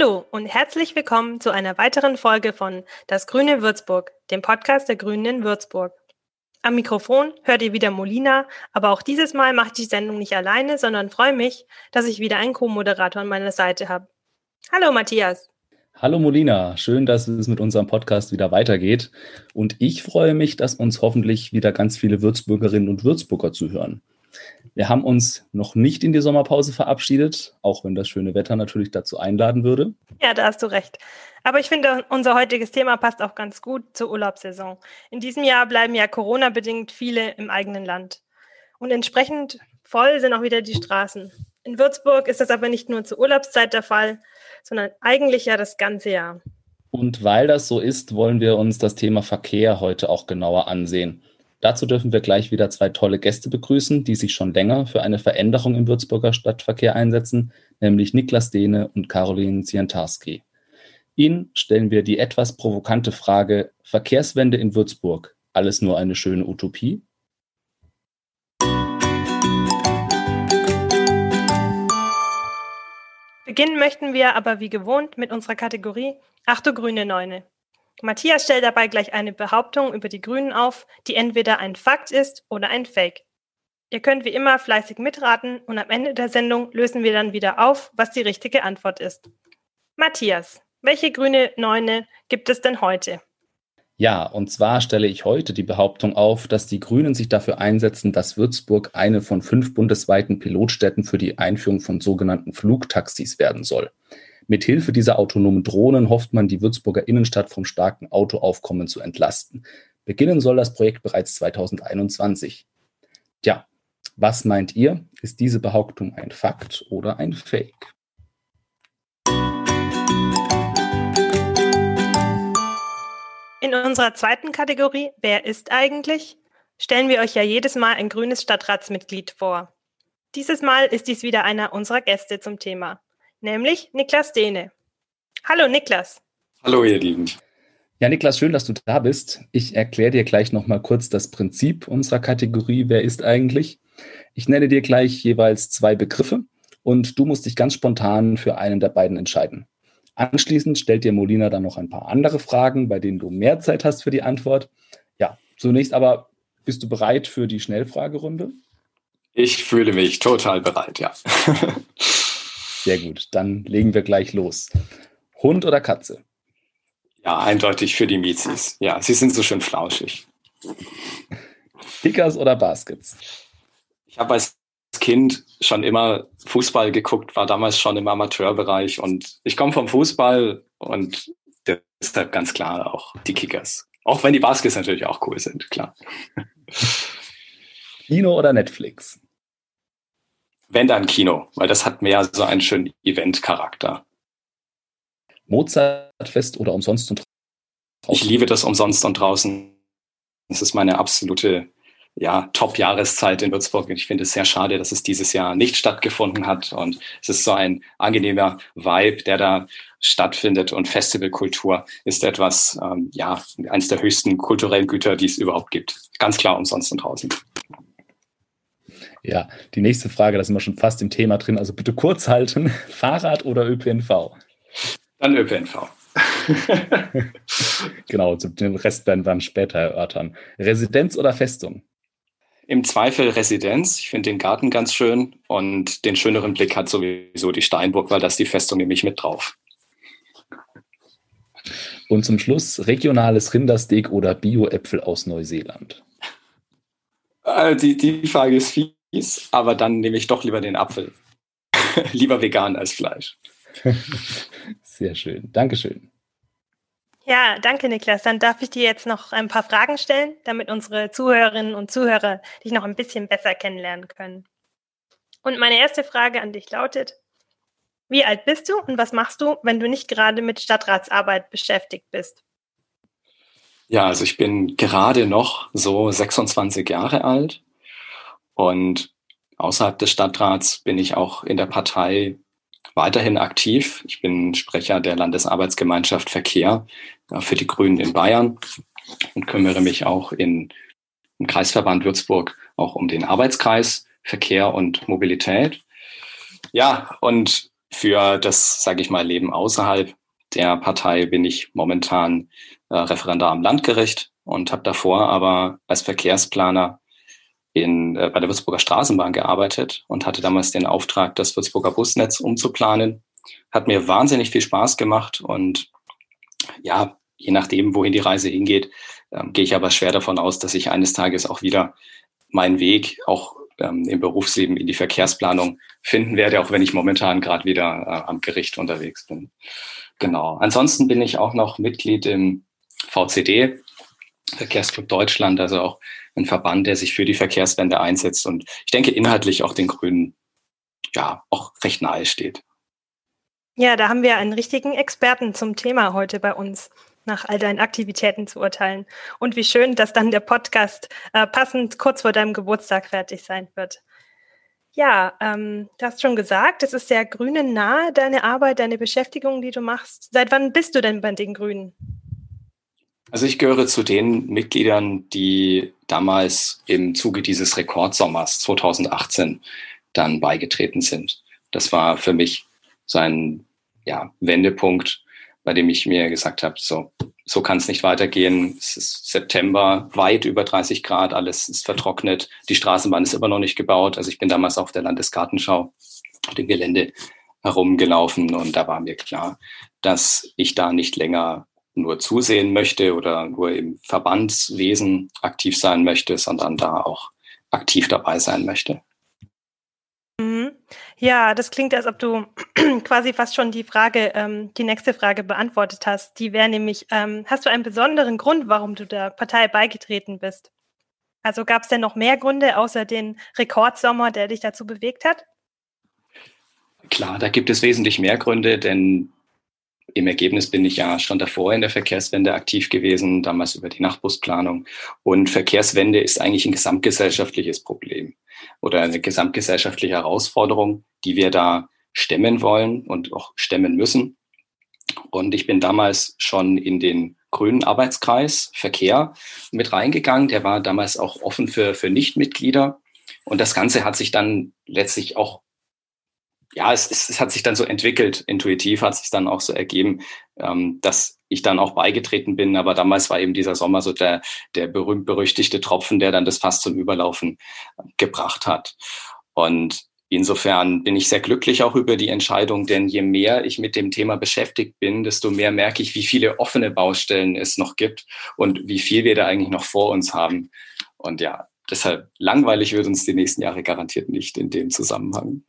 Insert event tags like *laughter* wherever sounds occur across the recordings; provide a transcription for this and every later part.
Hallo und herzlich willkommen zu einer weiteren Folge von Das Grüne Würzburg, dem Podcast der Grünen in Würzburg. Am Mikrofon hört ihr wieder Molina, aber auch dieses Mal mache ich die Sendung nicht alleine, sondern freue mich, dass ich wieder einen Co-Moderator an meiner Seite habe. Hallo Matthias. Hallo Molina, schön, dass es mit unserem Podcast wieder weitergeht. Und ich freue mich, dass uns hoffentlich wieder ganz viele Würzburgerinnen und Würzburger zuhören. Wir haben uns noch nicht in die Sommerpause verabschiedet, auch wenn das schöne Wetter natürlich dazu einladen würde. Ja, da hast du recht. Aber ich finde, unser heutiges Thema passt auch ganz gut zur Urlaubssaison. In diesem Jahr bleiben ja Corona-bedingt viele im eigenen Land. Und entsprechend voll sind auch wieder die Straßen. In Würzburg ist das aber nicht nur zur Urlaubszeit der Fall, sondern eigentlich ja das ganze Jahr. Und weil das so ist, wollen wir uns das Thema Verkehr heute auch genauer ansehen. Dazu dürfen wir gleich wieder zwei tolle Gäste begrüßen, die sich schon länger für eine Veränderung im Würzburger Stadtverkehr einsetzen, nämlich Niklas Dehne und Caroline Zientarski. Ihnen stellen wir die etwas provokante Frage, Verkehrswende in Würzburg, alles nur eine schöne Utopie? Beginnen möchten wir aber wie gewohnt mit unserer Kategorie Ach du grüne Neune. Matthias stellt dabei gleich eine Behauptung über die Grünen auf, die entweder ein Fakt ist oder ein Fake. Ihr könnt wie immer fleißig mitraten und am Ende der Sendung lösen wir dann wieder auf, was die richtige Antwort ist. Matthias, welche grüne Neune gibt es denn heute? Ja, und zwar stelle ich heute die Behauptung auf, dass die Grünen sich dafür einsetzen, dass Würzburg eine von fünf bundesweiten Pilotstädten für die Einführung von sogenannten Flugtaxis werden soll. Mithilfe dieser autonomen Drohnen hofft man, die Würzburger Innenstadt vom starken Autoaufkommen zu entlasten. Beginnen soll das Projekt bereits 2021. Tja, was meint ihr? Ist diese Behauptung ein Fakt oder ein Fake? In unserer zweiten Kategorie Wer ist eigentlich? stellen wir euch ja jedes Mal ein grünes Stadtratsmitglied vor. Dieses Mal ist dies wieder einer unserer Gäste zum Thema nämlich Niklas Dehne. Hallo Niklas. Hallo ihr Lieben. Ja, Niklas, schön, dass du da bist. Ich erkläre dir gleich nochmal kurz das Prinzip unserer Kategorie Wer ist eigentlich? Ich nenne dir gleich jeweils zwei Begriffe und du musst dich ganz spontan für einen der beiden entscheiden. Anschließend stellt dir Molina dann noch ein paar andere Fragen, bei denen du mehr Zeit hast für die Antwort. Ja, zunächst aber, bist du bereit für die Schnellfragerunde? Ich fühle mich total bereit, ja. *laughs* Sehr gut, dann legen wir gleich los. Hund oder Katze? Ja, eindeutig für die Mizis. Ja, sie sind so schön flauschig. Kickers oder Baskets? Ich habe als Kind schon immer Fußball geguckt, war damals schon im Amateurbereich und ich komme vom Fußball und deshalb ganz klar auch die Kickers. Auch wenn die Baskets natürlich auch cool sind, klar. Kino oder Netflix? Wenn dann Kino, weil das hat mehr so einen schönen Event-Charakter. Mozartfest oder umsonst und draußen? Ich liebe das umsonst und draußen. Das ist meine absolute ja, Top-Jahreszeit in Würzburg. Ich finde es sehr schade, dass es dieses Jahr nicht stattgefunden hat. Und es ist so ein angenehmer Vibe, der da stattfindet. Und Festivalkultur ist etwas, ähm, ja, eines der höchsten kulturellen Güter, die es überhaupt gibt. Ganz klar umsonst und draußen. Ja, die nächste Frage, da sind wir schon fast im Thema drin. Also bitte kurz halten: *laughs* Fahrrad oder ÖPNV? Dann ÖPNV. *laughs* genau, den Rest werden wir dann später erörtern. Residenz oder Festung? Im Zweifel Residenz. Ich finde den Garten ganz schön und den schöneren Blick hat sowieso die Steinburg, weil das die Festung nämlich mit drauf. Und zum Schluss regionales Rindersteak oder Bio-Äpfel aus Neuseeland? Äh, die, die Frage ist viel aber dann nehme ich doch lieber den Apfel. *laughs* lieber vegan als Fleisch. *laughs* Sehr schön. Dankeschön. Ja, danke, Niklas. Dann darf ich dir jetzt noch ein paar Fragen stellen, damit unsere Zuhörerinnen und Zuhörer dich noch ein bisschen besser kennenlernen können. Und meine erste Frage an dich lautet, wie alt bist du und was machst du, wenn du nicht gerade mit Stadtratsarbeit beschäftigt bist? Ja, also ich bin gerade noch so 26 Jahre alt und außerhalb des Stadtrats bin ich auch in der Partei weiterhin aktiv. Ich bin Sprecher der Landesarbeitsgemeinschaft Verkehr für die Grünen in Bayern und kümmere mich auch in, im Kreisverband Würzburg auch um den Arbeitskreis Verkehr und Mobilität. Ja, und für das, sage ich mal, Leben außerhalb der Partei bin ich momentan äh, Referendar am Landgericht und habe davor aber als Verkehrsplaner in, äh, bei der Würzburger Straßenbahn gearbeitet und hatte damals den Auftrag, das Würzburger Busnetz umzuplanen. Hat mir wahnsinnig viel Spaß gemacht und ja, je nachdem, wohin die Reise hingeht, ähm, gehe ich aber schwer davon aus, dass ich eines Tages auch wieder meinen Weg auch ähm, im Berufsleben in die Verkehrsplanung finden werde, auch wenn ich momentan gerade wieder äh, am Gericht unterwegs bin. Genau. Ansonsten bin ich auch noch Mitglied im VCD, Verkehrsclub Deutschland, also auch ein Verband, der sich für die Verkehrswende einsetzt und ich denke inhaltlich auch den Grünen ja auch recht nahe steht. Ja, da haben wir einen richtigen Experten zum Thema heute bei uns, nach all deinen Aktivitäten zu urteilen. Und wie schön, dass dann der Podcast äh, passend kurz vor deinem Geburtstag fertig sein wird. Ja, ähm, du hast schon gesagt, es ist sehr Grünen nahe, deine Arbeit, deine Beschäftigung, die du machst. Seit wann bist du denn bei den Grünen? Also ich gehöre zu den Mitgliedern, die damals im Zuge dieses Rekordsommers 2018 dann beigetreten sind. Das war für mich so ein ja, Wendepunkt, bei dem ich mir gesagt habe, so, so kann es nicht weitergehen. Es ist September, weit über 30 Grad, alles ist vertrocknet. Die Straßenbahn ist immer noch nicht gebaut. Also ich bin damals auf der Landesgartenschau auf dem Gelände herumgelaufen und da war mir klar, dass ich da nicht länger nur zusehen möchte oder nur im Verbandswesen aktiv sein möchte, sondern da auch aktiv dabei sein möchte. Mhm. Ja, das klingt, als ob du *clears throat* quasi fast schon die Frage, ähm, die nächste Frage beantwortet hast. Die wäre nämlich, ähm, hast du einen besonderen Grund, warum du der Partei beigetreten bist? Also gab es denn noch mehr Gründe außer den Rekordsommer, der dich dazu bewegt hat? Klar, da gibt es wesentlich mehr Gründe, denn im Ergebnis bin ich ja schon davor in der Verkehrswende aktiv gewesen, damals über die Nachtbusplanung. Und Verkehrswende ist eigentlich ein gesamtgesellschaftliches Problem oder eine gesamtgesellschaftliche Herausforderung, die wir da stemmen wollen und auch stemmen müssen. Und ich bin damals schon in den grünen Arbeitskreis Verkehr mit reingegangen. Der war damals auch offen für, für Nichtmitglieder. Und das Ganze hat sich dann letztlich auch ja, es, es, es hat sich dann so entwickelt, intuitiv hat sich dann auch so ergeben, ähm, dass ich dann auch beigetreten bin. Aber damals war eben dieser Sommer so der, der berühmt-berüchtigte Tropfen, der dann das Fass zum Überlaufen gebracht hat. Und insofern bin ich sehr glücklich auch über die Entscheidung, denn je mehr ich mit dem Thema beschäftigt bin, desto mehr merke ich, wie viele offene Baustellen es noch gibt und wie viel wir da eigentlich noch vor uns haben. Und ja, deshalb langweilig wird uns die nächsten Jahre garantiert nicht in dem Zusammenhang.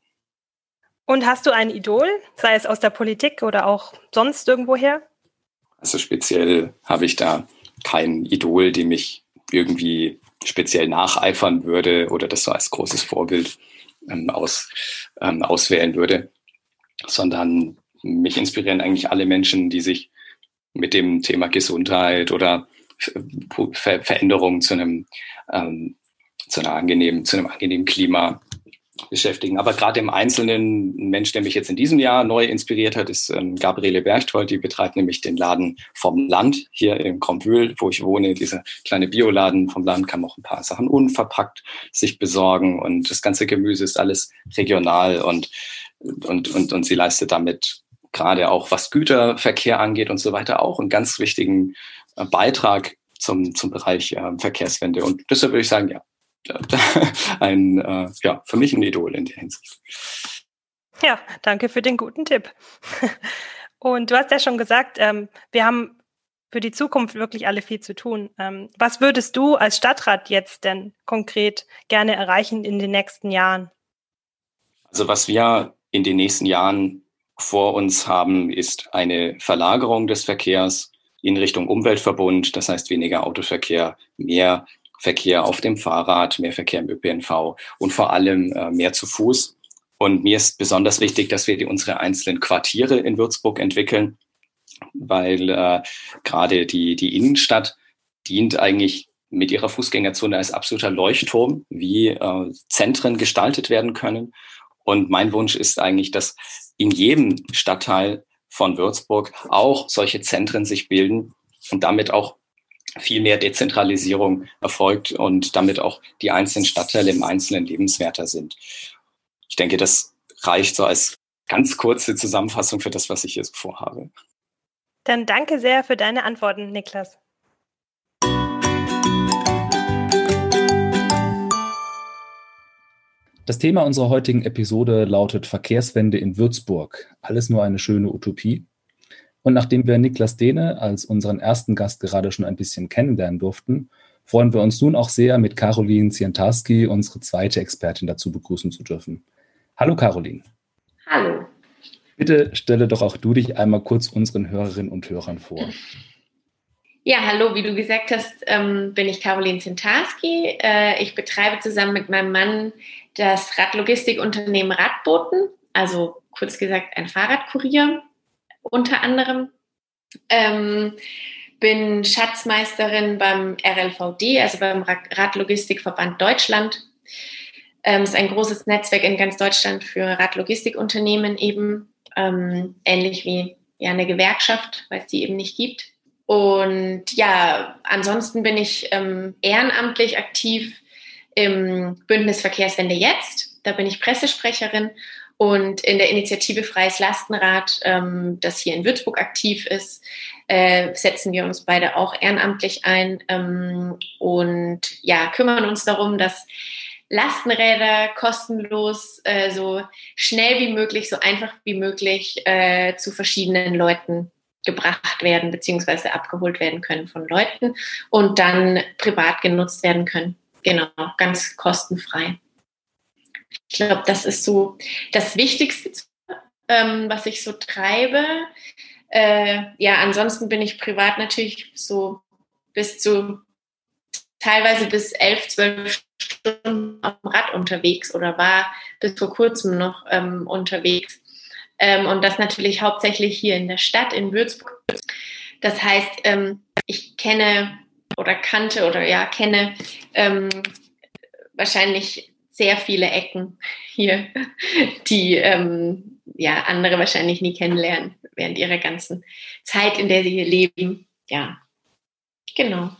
Und hast du ein Idol, sei es aus der Politik oder auch sonst irgendwoher? Also speziell habe ich da kein Idol, dem ich irgendwie speziell nacheifern würde oder das so als großes Vorbild ähm, aus, ähm, auswählen würde, sondern mich inspirieren eigentlich alle Menschen, die sich mit dem Thema Gesundheit oder Ver Veränderungen zu einem, ähm, zu einer angenehmen, zu einem angenehmen Klima beschäftigen. Aber gerade im Einzelnen, ein Mensch, der mich jetzt in diesem Jahr neu inspiriert hat, ist ähm, Gabriele Berchtold. Die betreibt nämlich den Laden vom Land hier in Krombühl, wo ich wohne. Dieser kleine Bioladen vom Land kann auch ein paar Sachen unverpackt sich besorgen und das ganze Gemüse ist alles regional und, und, und, und sie leistet damit gerade auch, was Güterverkehr angeht und so weiter, auch einen ganz wichtigen äh, Beitrag zum, zum Bereich äh, Verkehrswende. Und deshalb würde ich sagen, ja, *laughs* ein, äh, ja, für mich ein Idol in der Hinsicht. Ja, danke für den guten Tipp. *laughs* Und du hast ja schon gesagt, ähm, wir haben für die Zukunft wirklich alle viel zu tun. Ähm, was würdest du als Stadtrat jetzt denn konkret gerne erreichen in den nächsten Jahren? Also was wir in den nächsten Jahren vor uns haben, ist eine Verlagerung des Verkehrs in Richtung Umweltverbund, das heißt weniger Autoverkehr, mehr Verkehr auf dem Fahrrad, mehr Verkehr im ÖPNV und vor allem äh, mehr zu Fuß. Und mir ist besonders wichtig, dass wir die, unsere einzelnen Quartiere in Würzburg entwickeln, weil äh, gerade die, die Innenstadt dient eigentlich mit ihrer Fußgängerzone als absoluter Leuchtturm, wie äh, Zentren gestaltet werden können. Und mein Wunsch ist eigentlich, dass in jedem Stadtteil von Würzburg auch solche Zentren sich bilden und damit auch viel mehr Dezentralisierung erfolgt und damit auch die einzelnen Stadtteile im Einzelnen lebenswerter sind. Ich denke, das reicht so als ganz kurze Zusammenfassung für das, was ich hier so vorhabe. Dann danke sehr für deine Antworten, Niklas. Das Thema unserer heutigen Episode lautet Verkehrswende in Würzburg. Alles nur eine schöne Utopie. Und nachdem wir Niklas Dehne als unseren ersten Gast gerade schon ein bisschen kennenlernen durften, freuen wir uns nun auch sehr, mit Caroline Zientarski unsere zweite Expertin dazu begrüßen zu dürfen. Hallo Caroline. Hallo. Bitte stelle doch auch du dich einmal kurz unseren Hörerinnen und Hörern vor. Ja, hallo, wie du gesagt hast, ähm, bin ich Caroline Zintarski. Äh, ich betreibe zusammen mit meinem Mann das Radlogistikunternehmen Radboten, also kurz gesagt ein Fahrradkurier unter anderem. Ähm, bin Schatzmeisterin beim RLVD, also beim Radlogistikverband Deutschland. Ähm, ist ein großes Netzwerk in ganz Deutschland für Radlogistikunternehmen eben, ähm, ähnlich wie ja, eine Gewerkschaft, weil es die eben nicht gibt. Und ja, ansonsten bin ich ähm, ehrenamtlich aktiv im Bündnis Verkehrswende jetzt. Da bin ich Pressesprecherin und in der Initiative Freies Lastenrad, ähm, das hier in Würzburg aktiv ist, äh, setzen wir uns beide auch ehrenamtlich ein ähm, und ja, kümmern uns darum, dass Lastenräder kostenlos äh, so schnell wie möglich, so einfach wie möglich äh, zu verschiedenen Leuten gebracht werden beziehungsweise abgeholt werden können von Leuten und dann privat genutzt werden können. Genau, ganz kostenfrei. Ich glaube, das ist so das Wichtigste, ähm, was ich so treibe. Äh, ja, ansonsten bin ich privat natürlich so bis zu teilweise bis elf, zwölf Stunden dem Rad unterwegs oder war bis vor kurzem noch ähm, unterwegs. Ähm, und das natürlich hauptsächlich hier in der Stadt, in Würzburg. Das heißt, ähm, ich kenne oder kannte oder ja, kenne ähm, wahrscheinlich sehr viele Ecken hier, die ähm, ja andere wahrscheinlich nie kennenlernen während ihrer ganzen Zeit, in der sie hier leben. Ja, genau.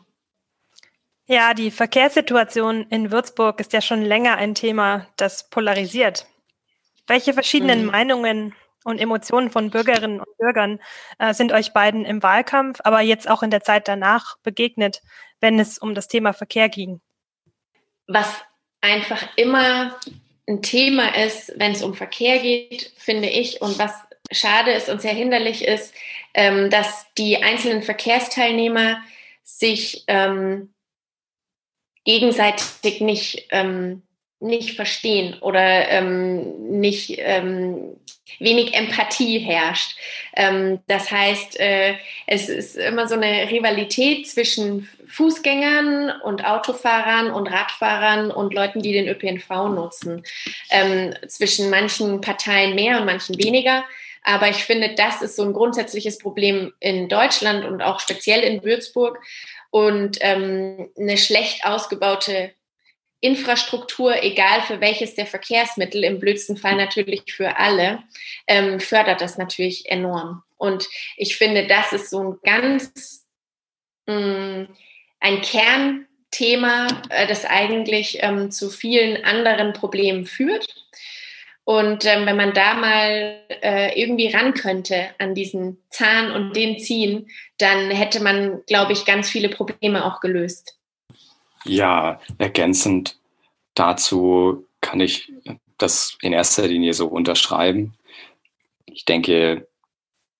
Ja, die Verkehrssituation in Würzburg ist ja schon länger ein Thema, das polarisiert. Welche verschiedenen mhm. Meinungen und Emotionen von Bürgerinnen und Bürgern äh, sind euch beiden im Wahlkampf, aber jetzt auch in der Zeit danach begegnet, wenn es um das Thema Verkehr ging? Was einfach immer ein Thema ist, wenn es um Verkehr geht, finde ich, und was schade ist und sehr hinderlich ist, ähm, dass die einzelnen Verkehrsteilnehmer sich ähm, gegenseitig nicht ähm, nicht verstehen oder ähm, nicht ähm, wenig Empathie herrscht. Ähm, das heißt, äh, es ist immer so eine Rivalität zwischen Fußgängern und Autofahrern und Radfahrern und Leuten, die den ÖPNV nutzen. Ähm, zwischen manchen Parteien mehr und manchen weniger. Aber ich finde, das ist so ein grundsätzliches Problem in Deutschland und auch speziell in Würzburg. Und ähm, eine schlecht ausgebaute Infrastruktur, egal für welches der Verkehrsmittel, im blödsten Fall natürlich für alle, ähm, fördert das natürlich enorm. Und ich finde, das ist so ein ganz mh, mm, ein Kernthema, äh, das eigentlich ähm, zu vielen anderen Problemen führt. Und ähm, wenn man da mal äh, irgendwie ran könnte an diesen Zahn und den ziehen, dann hätte man, glaube ich, ganz viele Probleme auch gelöst. Ja, ergänzend dazu kann ich das in erster Linie so unterschreiben. Ich denke,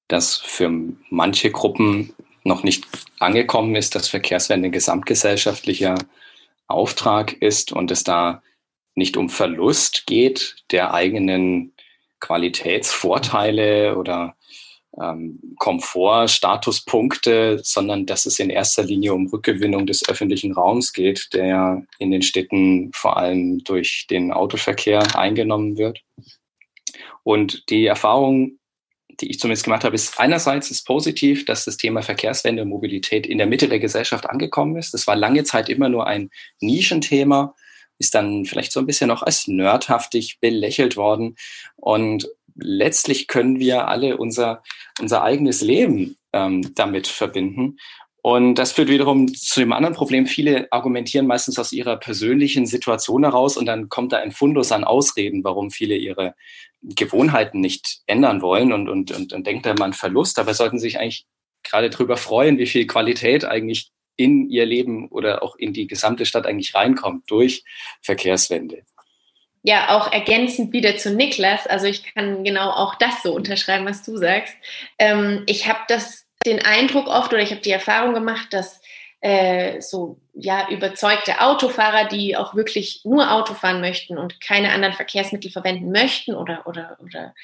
dass für manche Gruppen noch nicht angekommen ist, dass Verkehrswende ein gesamtgesellschaftlicher Auftrag ist und es da nicht um Verlust geht der eigenen Qualitätsvorteile oder ähm, Komfort, Statuspunkte, sondern dass es in erster Linie um Rückgewinnung des öffentlichen Raums geht, der in den Städten vor allem durch den Autoverkehr eingenommen wird. Und die Erfahrung, die ich zumindest gemacht habe, ist einerseits ist positiv, dass das Thema Verkehrswende und Mobilität in der Mitte der Gesellschaft angekommen ist. Das war lange Zeit immer nur ein Nischenthema, ist dann vielleicht so ein bisschen noch als nerdhaftig belächelt worden. Und letztlich können wir alle unser, unser eigenes Leben ähm, damit verbinden. Und das führt wiederum zu dem anderen Problem. Viele argumentieren meistens aus ihrer persönlichen Situation heraus und dann kommt da ein Fundus an Ausreden, warum viele ihre Gewohnheiten nicht ändern wollen und, und, und, und denkt dann mal an Verlust. Aber sollten sich eigentlich gerade darüber freuen, wie viel Qualität eigentlich in ihr Leben oder auch in die gesamte Stadt eigentlich reinkommt durch Verkehrswende. Ja, auch ergänzend wieder zu Niklas. Also ich kann genau auch das so unterschreiben, was du sagst. Ähm, ich habe das den Eindruck oft oder ich habe die Erfahrung gemacht, dass äh, so ja überzeugte Autofahrer, die auch wirklich nur Auto fahren möchten und keine anderen Verkehrsmittel verwenden möchten oder oder oder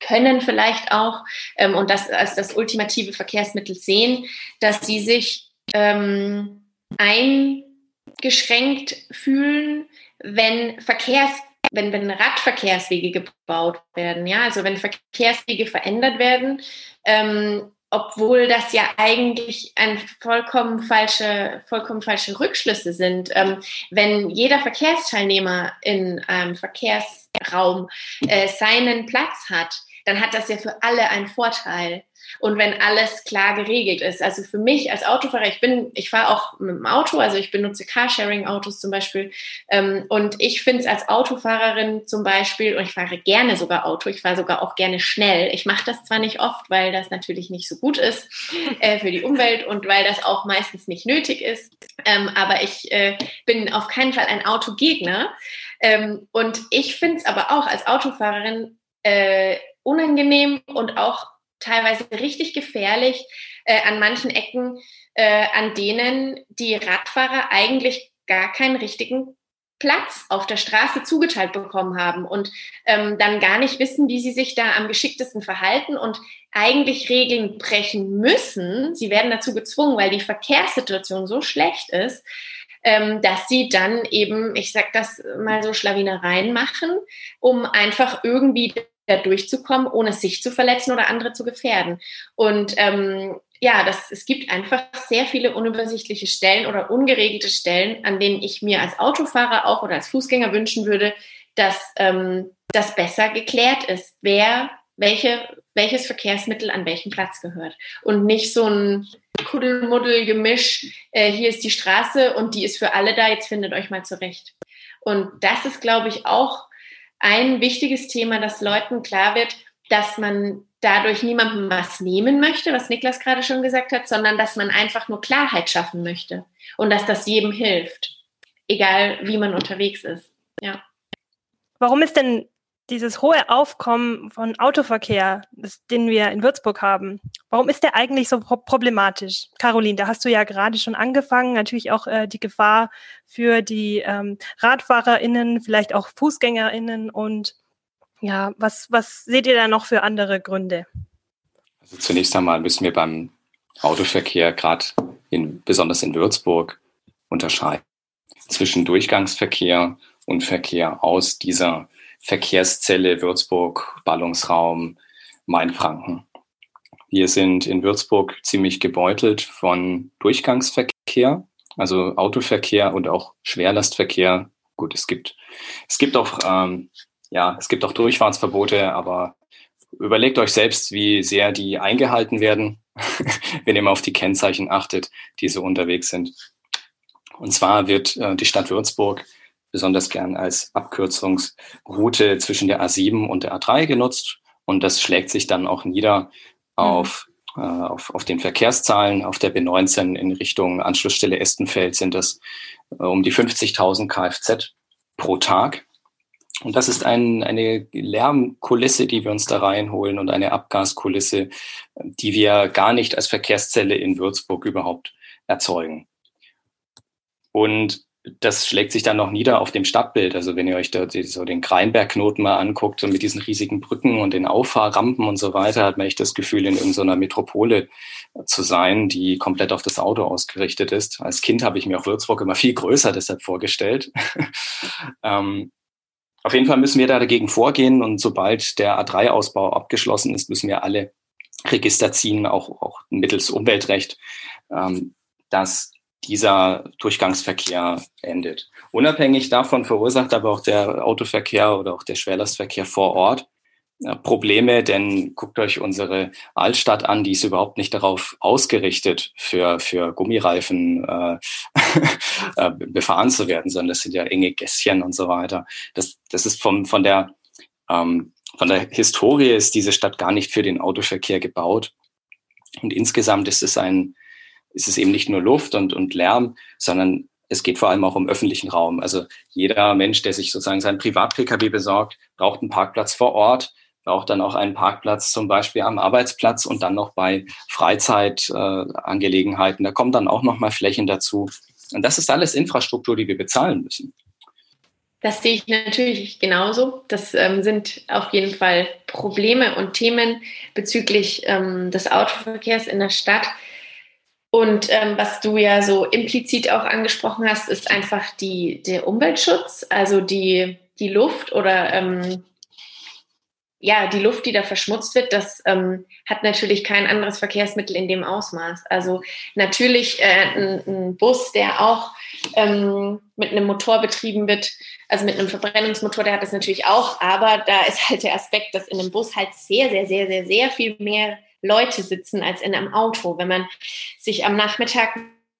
können vielleicht auch ähm, und das als das ultimative Verkehrsmittel sehen, dass sie sich ähm, eingeschränkt fühlen, wenn Verkehrs wenn, wenn Radverkehrswege gebaut werden, ja, also wenn Verkehrswege verändert werden, ähm, obwohl das ja eigentlich ein vollkommen falsche, vollkommen falsche Rückschlüsse sind. Ähm, wenn jeder Verkehrsteilnehmer in einem Verkehrsraum äh, seinen Platz hat, dann hat das ja für alle einen Vorteil und wenn alles klar geregelt ist. Also für mich als Autofahrer, ich bin, ich fahre auch mit dem Auto, also ich benutze Carsharing-Autos zum Beispiel. Ähm, und ich finde es als Autofahrerin zum Beispiel, und ich fahre gerne sogar Auto, ich fahre sogar auch gerne schnell. Ich mache das zwar nicht oft, weil das natürlich nicht so gut ist *laughs* äh, für die Umwelt und weil das auch meistens nicht nötig ist. Ähm, aber ich äh, bin auf keinen Fall ein Autogegner. Ähm, und ich finde es aber auch als Autofahrerin äh, unangenehm und auch teilweise richtig gefährlich äh, an manchen Ecken, äh, an denen die Radfahrer eigentlich gar keinen richtigen Platz auf der Straße zugeteilt bekommen haben und ähm, dann gar nicht wissen, wie sie sich da am geschicktesten verhalten und eigentlich Regeln brechen müssen. Sie werden dazu gezwungen, weil die Verkehrssituation so schlecht ist, ähm, dass sie dann eben, ich sag das mal so, Schlawinereien machen, um einfach irgendwie da durchzukommen, ohne sich zu verletzen oder andere zu gefährden. Und ähm, ja, das, es gibt einfach sehr viele unübersichtliche Stellen oder ungeregelte Stellen, an denen ich mir als Autofahrer auch oder als Fußgänger wünschen würde, dass ähm, das besser geklärt ist, wer welche, welches Verkehrsmittel an welchen Platz gehört. Und nicht so ein Kuddelmuddel-Gemisch, äh, hier ist die Straße und die ist für alle da, jetzt findet euch mal zurecht. Und das ist, glaube ich, auch ein wichtiges Thema, dass Leuten klar wird, dass man dadurch niemandem was nehmen möchte, was Niklas gerade schon gesagt hat, sondern dass man einfach nur Klarheit schaffen möchte und dass das jedem hilft, egal wie man unterwegs ist. Ja. Warum ist denn dieses hohe Aufkommen von Autoverkehr, das, den wir in Würzburg haben, warum ist der eigentlich so pro problematisch? Caroline, da hast du ja gerade schon angefangen, natürlich auch äh, die Gefahr für die ähm, RadfahrerInnen, vielleicht auch FußgängerInnen und ja, was, was seht ihr da noch für andere Gründe? Also zunächst einmal müssen wir beim Autoverkehr gerade in, besonders in Würzburg unterscheiden zwischen Durchgangsverkehr und Verkehr aus dieser Verkehrszelle Würzburg, Ballungsraum, Mainfranken. Wir sind in Würzburg ziemlich gebeutelt von Durchgangsverkehr, also Autoverkehr und auch Schwerlastverkehr. Gut, es gibt, es gibt auch, ähm, ja, es gibt auch Durchfahrtsverbote, aber überlegt euch selbst, wie sehr die eingehalten werden, *laughs* wenn ihr mal auf die Kennzeichen achtet, die so unterwegs sind. Und zwar wird äh, die Stadt Würzburg besonders gern als Abkürzungsroute zwischen der A7 und der A3 genutzt. Und das schlägt sich dann auch nieder auf, mhm. äh, auf, auf den Verkehrszahlen. Auf der B19 in Richtung Anschlussstelle Estenfeld sind das äh, um die 50.000 Kfz pro Tag. Und das ist ein, eine Lärmkulisse, die wir uns da reinholen und eine Abgaskulisse, die wir gar nicht als Verkehrszelle in Würzburg überhaupt erzeugen. Und das schlägt sich dann noch nieder auf dem Stadtbild. Also wenn ihr euch da so den Kreinbergknoten mal anguckt, so mit diesen riesigen Brücken und den Auffahrrampen und so weiter, hat man echt das Gefühl, in irgendeiner Metropole zu sein, die komplett auf das Auto ausgerichtet ist. Als Kind habe ich mir auch Würzburg immer viel größer deshalb vorgestellt. *laughs* ähm, auf jeden Fall müssen wir da dagegen vorgehen und sobald der A3-Ausbau abgeschlossen ist, müssen wir alle Register ziehen, auch, auch mittels Umweltrecht, ähm, dass dieser Durchgangsverkehr endet. Unabhängig davon verursacht aber auch der Autoverkehr oder auch der Schwerlastverkehr vor Ort Probleme, denn guckt euch unsere Altstadt an, die ist überhaupt nicht darauf ausgerichtet, für, für Gummireifen äh, *laughs* äh, befahren zu werden, sondern das sind ja enge Gässchen und so weiter. Das, das ist vom, von, der, ähm, von der Historie ist diese Stadt gar nicht für den Autoverkehr gebaut. Und insgesamt ist es ein, ist es eben nicht nur Luft und, und Lärm, sondern es geht vor allem auch um öffentlichen Raum. Also jeder Mensch, der sich sozusagen seinen Privat-Pkw besorgt, braucht einen Parkplatz vor Ort braucht dann auch einen Parkplatz zum Beispiel am Arbeitsplatz und dann noch bei Freizeitangelegenheiten. Äh, da kommen dann auch noch mal Flächen dazu. Und das ist alles Infrastruktur, die wir bezahlen müssen. Das sehe ich natürlich genauso. Das ähm, sind auf jeden Fall Probleme und Themen bezüglich ähm, des Autoverkehrs in der Stadt. Und ähm, was du ja so implizit auch angesprochen hast, ist einfach die, der Umweltschutz, also die, die Luft oder ähm, ja, die Luft, die da verschmutzt wird, das ähm, hat natürlich kein anderes Verkehrsmittel in dem Ausmaß. Also natürlich äh, ein, ein, Bus, der auch ähm, mit einem Motor betrieben wird, also mit einem Verbrennungsmotor, der hat das natürlich auch, aber da ist halt der Aspekt, dass in einem Bus halt sehr, sehr, sehr, sehr, sehr viel mehr Leute sitzen als in einem Auto. Wenn man sich am Nachmittag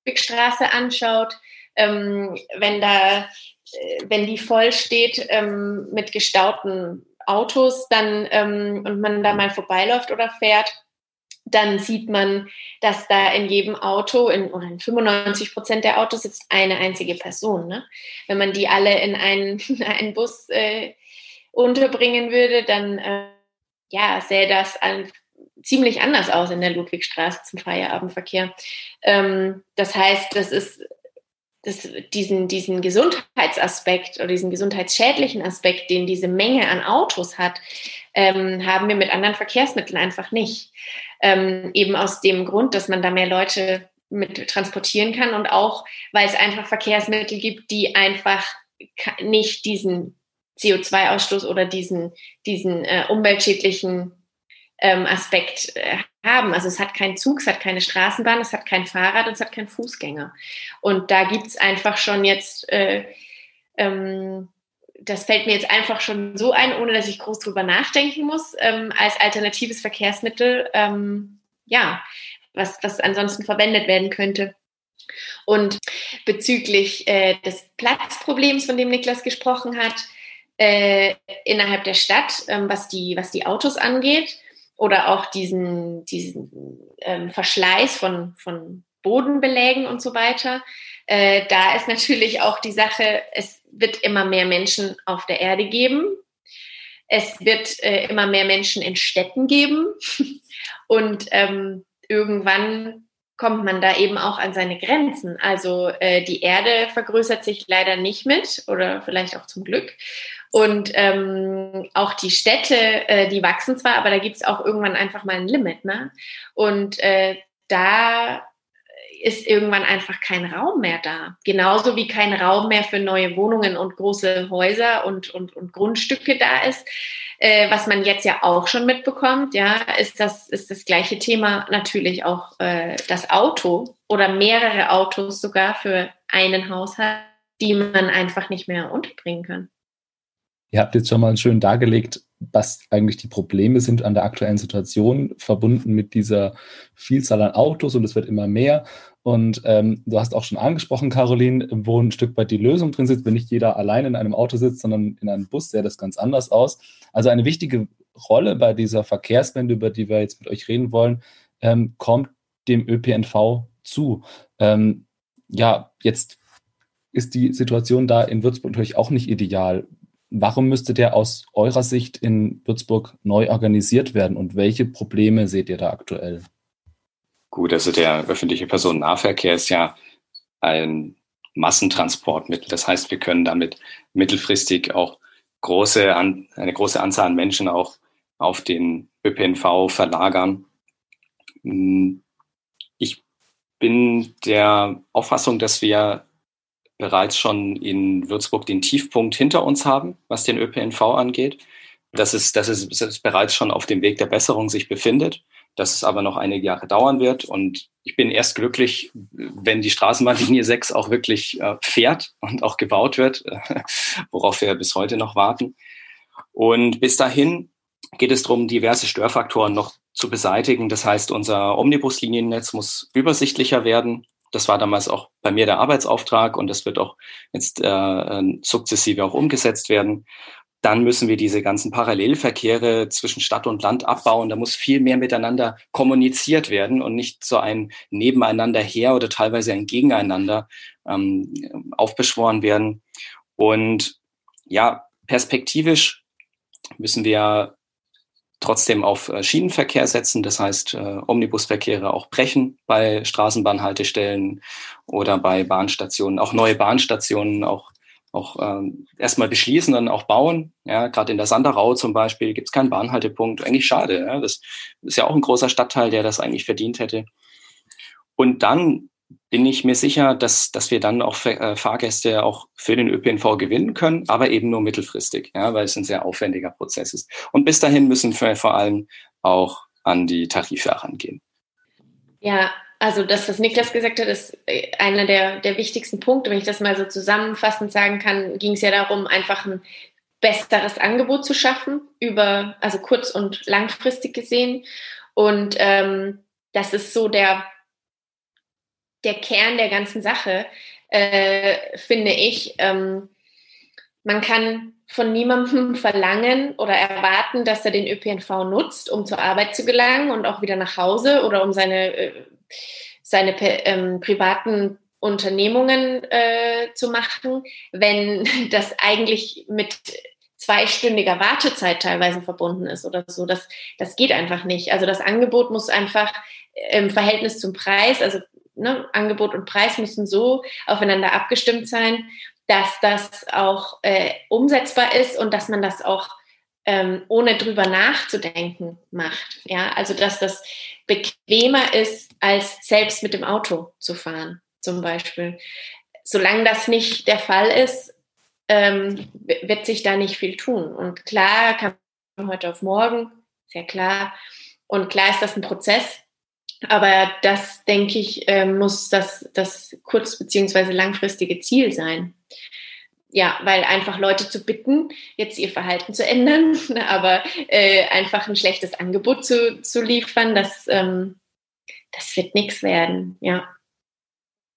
die Straße anschaut, ähm, wenn da, äh, wenn die voll steht ähm, mit gestauten Autos dann ähm, und man da mal vorbeiläuft oder fährt, dann sieht man, dass da in jedem Auto, in, in 95 Prozent der Autos sitzt eine einzige Person. Ne? Wenn man die alle in einen, *laughs* einen Bus äh, unterbringen würde, dann äh, ja, sähe das an, ziemlich anders aus in der Ludwigstraße zum Feierabendverkehr. Ähm, das heißt, das ist das, diesen, diesen Gesundheitsaspekt oder diesen gesundheitsschädlichen Aspekt, den diese Menge an Autos hat, ähm, haben wir mit anderen Verkehrsmitteln einfach nicht. Ähm, eben aus dem Grund, dass man da mehr Leute mit transportieren kann und auch, weil es einfach Verkehrsmittel gibt, die einfach nicht diesen CO2-Ausstoß oder diesen, diesen äh, umweltschädlichen ähm, Aspekt äh, haben. Also es hat keinen Zug, es hat keine Straßenbahn, es hat kein Fahrrad und es hat keinen Fußgänger. Und da gibt es einfach schon jetzt, äh, ähm, das fällt mir jetzt einfach schon so ein, ohne dass ich groß drüber nachdenken muss, ähm, als alternatives Verkehrsmittel, ähm, ja, was, was ansonsten verwendet werden könnte. Und bezüglich äh, des Platzproblems, von dem Niklas gesprochen hat, äh, innerhalb der Stadt, ähm, was, die, was die Autos angeht, oder auch diesen, diesen ähm, Verschleiß von, von Bodenbelägen und so weiter. Äh, da ist natürlich auch die Sache, es wird immer mehr Menschen auf der Erde geben. Es wird äh, immer mehr Menschen in Städten geben. *laughs* Und ähm, irgendwann kommt man da eben auch an seine Grenzen. Also äh, die Erde vergrößert sich leider nicht mit oder vielleicht auch zum Glück. Und ähm, auch die Städte, äh, die wachsen zwar, aber da gibt es auch irgendwann einfach mal ein Limit. Ne? Und äh, da ist irgendwann einfach kein Raum mehr da. Genauso wie kein Raum mehr für neue Wohnungen und große Häuser und, und, und Grundstücke da ist. Äh, was man jetzt ja auch schon mitbekommt, ja, ist das, ist das gleiche Thema natürlich auch äh, das Auto oder mehrere Autos sogar für einen Haushalt, die man einfach nicht mehr unterbringen kann. Ihr habt jetzt schon mal schön dargelegt, was eigentlich die Probleme sind an der aktuellen Situation, verbunden mit dieser Vielzahl an Autos und es wird immer mehr. Und ähm, du hast auch schon angesprochen, Caroline, wo ein Stück weit die Lösung drin sitzt, wenn nicht jeder allein in einem Auto sitzt, sondern in einem Bus, sähe das ganz anders aus. Also eine wichtige Rolle bei dieser Verkehrswende, über die wir jetzt mit euch reden wollen, ähm, kommt dem ÖPNV zu. Ähm, ja, jetzt ist die Situation da in Würzburg natürlich auch nicht ideal. Warum müsste der aus eurer Sicht in Würzburg neu organisiert werden und welche Probleme seht ihr da aktuell? Gut, also der öffentliche Personennahverkehr ist ja ein Massentransportmittel. Das heißt, wir können damit mittelfristig auch große, eine große Anzahl an Menschen auch auf den ÖPNV verlagern. Ich bin der Auffassung, dass wir bereits schon in Würzburg den Tiefpunkt hinter uns haben, was den ÖPNV angeht. Dass es, dass es, dass es bereits schon auf dem Weg der Besserung sich befindet, dass es aber noch einige Jahre dauern wird. Und ich bin erst glücklich, wenn die Straßenbahnlinie *laughs* 6 auch wirklich äh, fährt und auch gebaut wird, *laughs* worauf wir bis heute noch warten. Und bis dahin geht es darum, diverse Störfaktoren noch zu beseitigen. Das heißt, unser Omnibusliniennetz muss übersichtlicher werden. Das war damals auch bei mir der Arbeitsauftrag und das wird auch jetzt äh, sukzessive auch umgesetzt werden. Dann müssen wir diese ganzen Parallelverkehre zwischen Stadt und Land abbauen. Da muss viel mehr miteinander kommuniziert werden und nicht so ein Nebeneinander her oder teilweise ein Gegeneinander ähm, aufbeschworen werden. Und ja, perspektivisch müssen wir trotzdem auf äh, Schienenverkehr setzen, das heißt äh, Omnibusverkehre auch brechen bei Straßenbahnhaltestellen oder bei Bahnstationen, auch neue Bahnstationen auch auch ähm, erstmal beschließen, dann auch bauen. Ja, gerade in der Sanderau zum Beispiel gibt es keinen Bahnhaltepunkt. Eigentlich schade. Ja? Das ist ja auch ein großer Stadtteil, der das eigentlich verdient hätte. Und dann bin ich mir sicher, dass, dass wir dann auch äh, Fahrgäste auch für den ÖPNV gewinnen können, aber eben nur mittelfristig, ja, weil es ein sehr aufwendiger Prozess ist. Und bis dahin müssen wir vor allem auch an die Tarife herangehen. Ja, also das, was Niklas gesagt hat, ist äh, einer der, der wichtigsten Punkte. Wenn ich das mal so zusammenfassend sagen kann, ging es ja darum, einfach ein besseres Angebot zu schaffen, über, also kurz- und langfristig gesehen. Und ähm, das ist so der der Kern der ganzen Sache, äh, finde ich. Ähm, man kann von niemandem *laughs* verlangen oder erwarten, dass er den ÖPNV nutzt, um zur Arbeit zu gelangen und auch wieder nach Hause oder um seine, äh, seine ähm, privaten Unternehmungen äh, zu machen, wenn *laughs* das eigentlich mit zweistündiger Wartezeit teilweise verbunden ist oder so. Das, das geht einfach nicht. Also das Angebot muss einfach im Verhältnis zum Preis, also ne, Angebot und Preis müssen so aufeinander abgestimmt sein, dass das auch äh, umsetzbar ist und dass man das auch ähm, ohne drüber nachzudenken macht. Ja, also dass das bequemer ist, als selbst mit dem Auto zu fahren, zum Beispiel. Solange das nicht der Fall ist, ähm, wird sich da nicht viel tun. Und klar kann man heute auf morgen, sehr klar. Und klar ist das ein Prozess, aber das, denke ich, äh, muss das, das kurz- beziehungsweise langfristige Ziel sein. Ja, weil einfach Leute zu bitten, jetzt ihr Verhalten zu ändern, *laughs* aber äh, einfach ein schlechtes Angebot zu, zu liefern, das, ähm, das wird nichts werden, ja.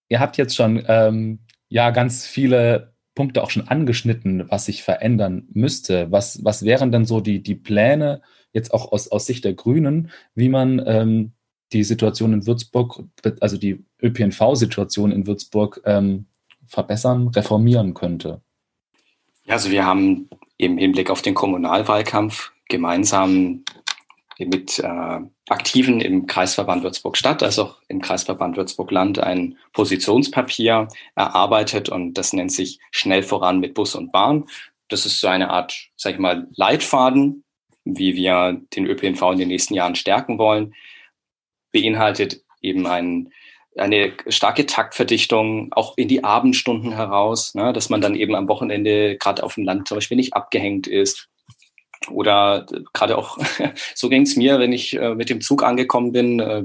Ihr habt jetzt schon ähm, ja ganz viele Punkte auch schon angeschnitten, was sich verändern müsste. Was, was wären denn so die, die Pläne, jetzt auch aus, aus Sicht der Grünen, wie man ähm, die Situation in Würzburg, also die ÖPNV-Situation in Würzburg ähm, verbessern, reformieren könnte? Also wir haben im Hinblick auf den Kommunalwahlkampf gemeinsam mit äh, Aktiven im Kreisverband Würzburg-Stadt, als auch im Kreisverband Würzburg-Land ein Positionspapier erarbeitet und das nennt sich Schnell voran mit Bus und Bahn. Das ist so eine Art, sag ich mal, Leitfaden, wie wir den ÖPNV in den nächsten Jahren stärken wollen beinhaltet eben ein, eine starke Taktverdichtung auch in die Abendstunden heraus, ne, dass man dann eben am Wochenende gerade auf dem Land zum Beispiel nicht abgehängt ist. Oder gerade auch, *laughs* so ging es mir, wenn ich äh, mit dem Zug angekommen bin, äh,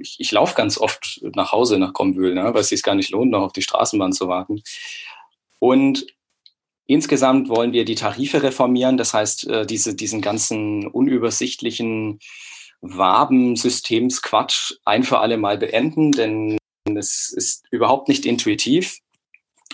ich, ich laufe ganz oft nach Hause nach Kombühl, ne, weil es sich gar nicht lohnt, noch auf die Straßenbahn zu warten. Und insgesamt wollen wir die Tarife reformieren, das heißt, äh, diese, diesen ganzen unübersichtlichen Wabensystemsquatsch ein für alle Mal beenden, denn es ist überhaupt nicht intuitiv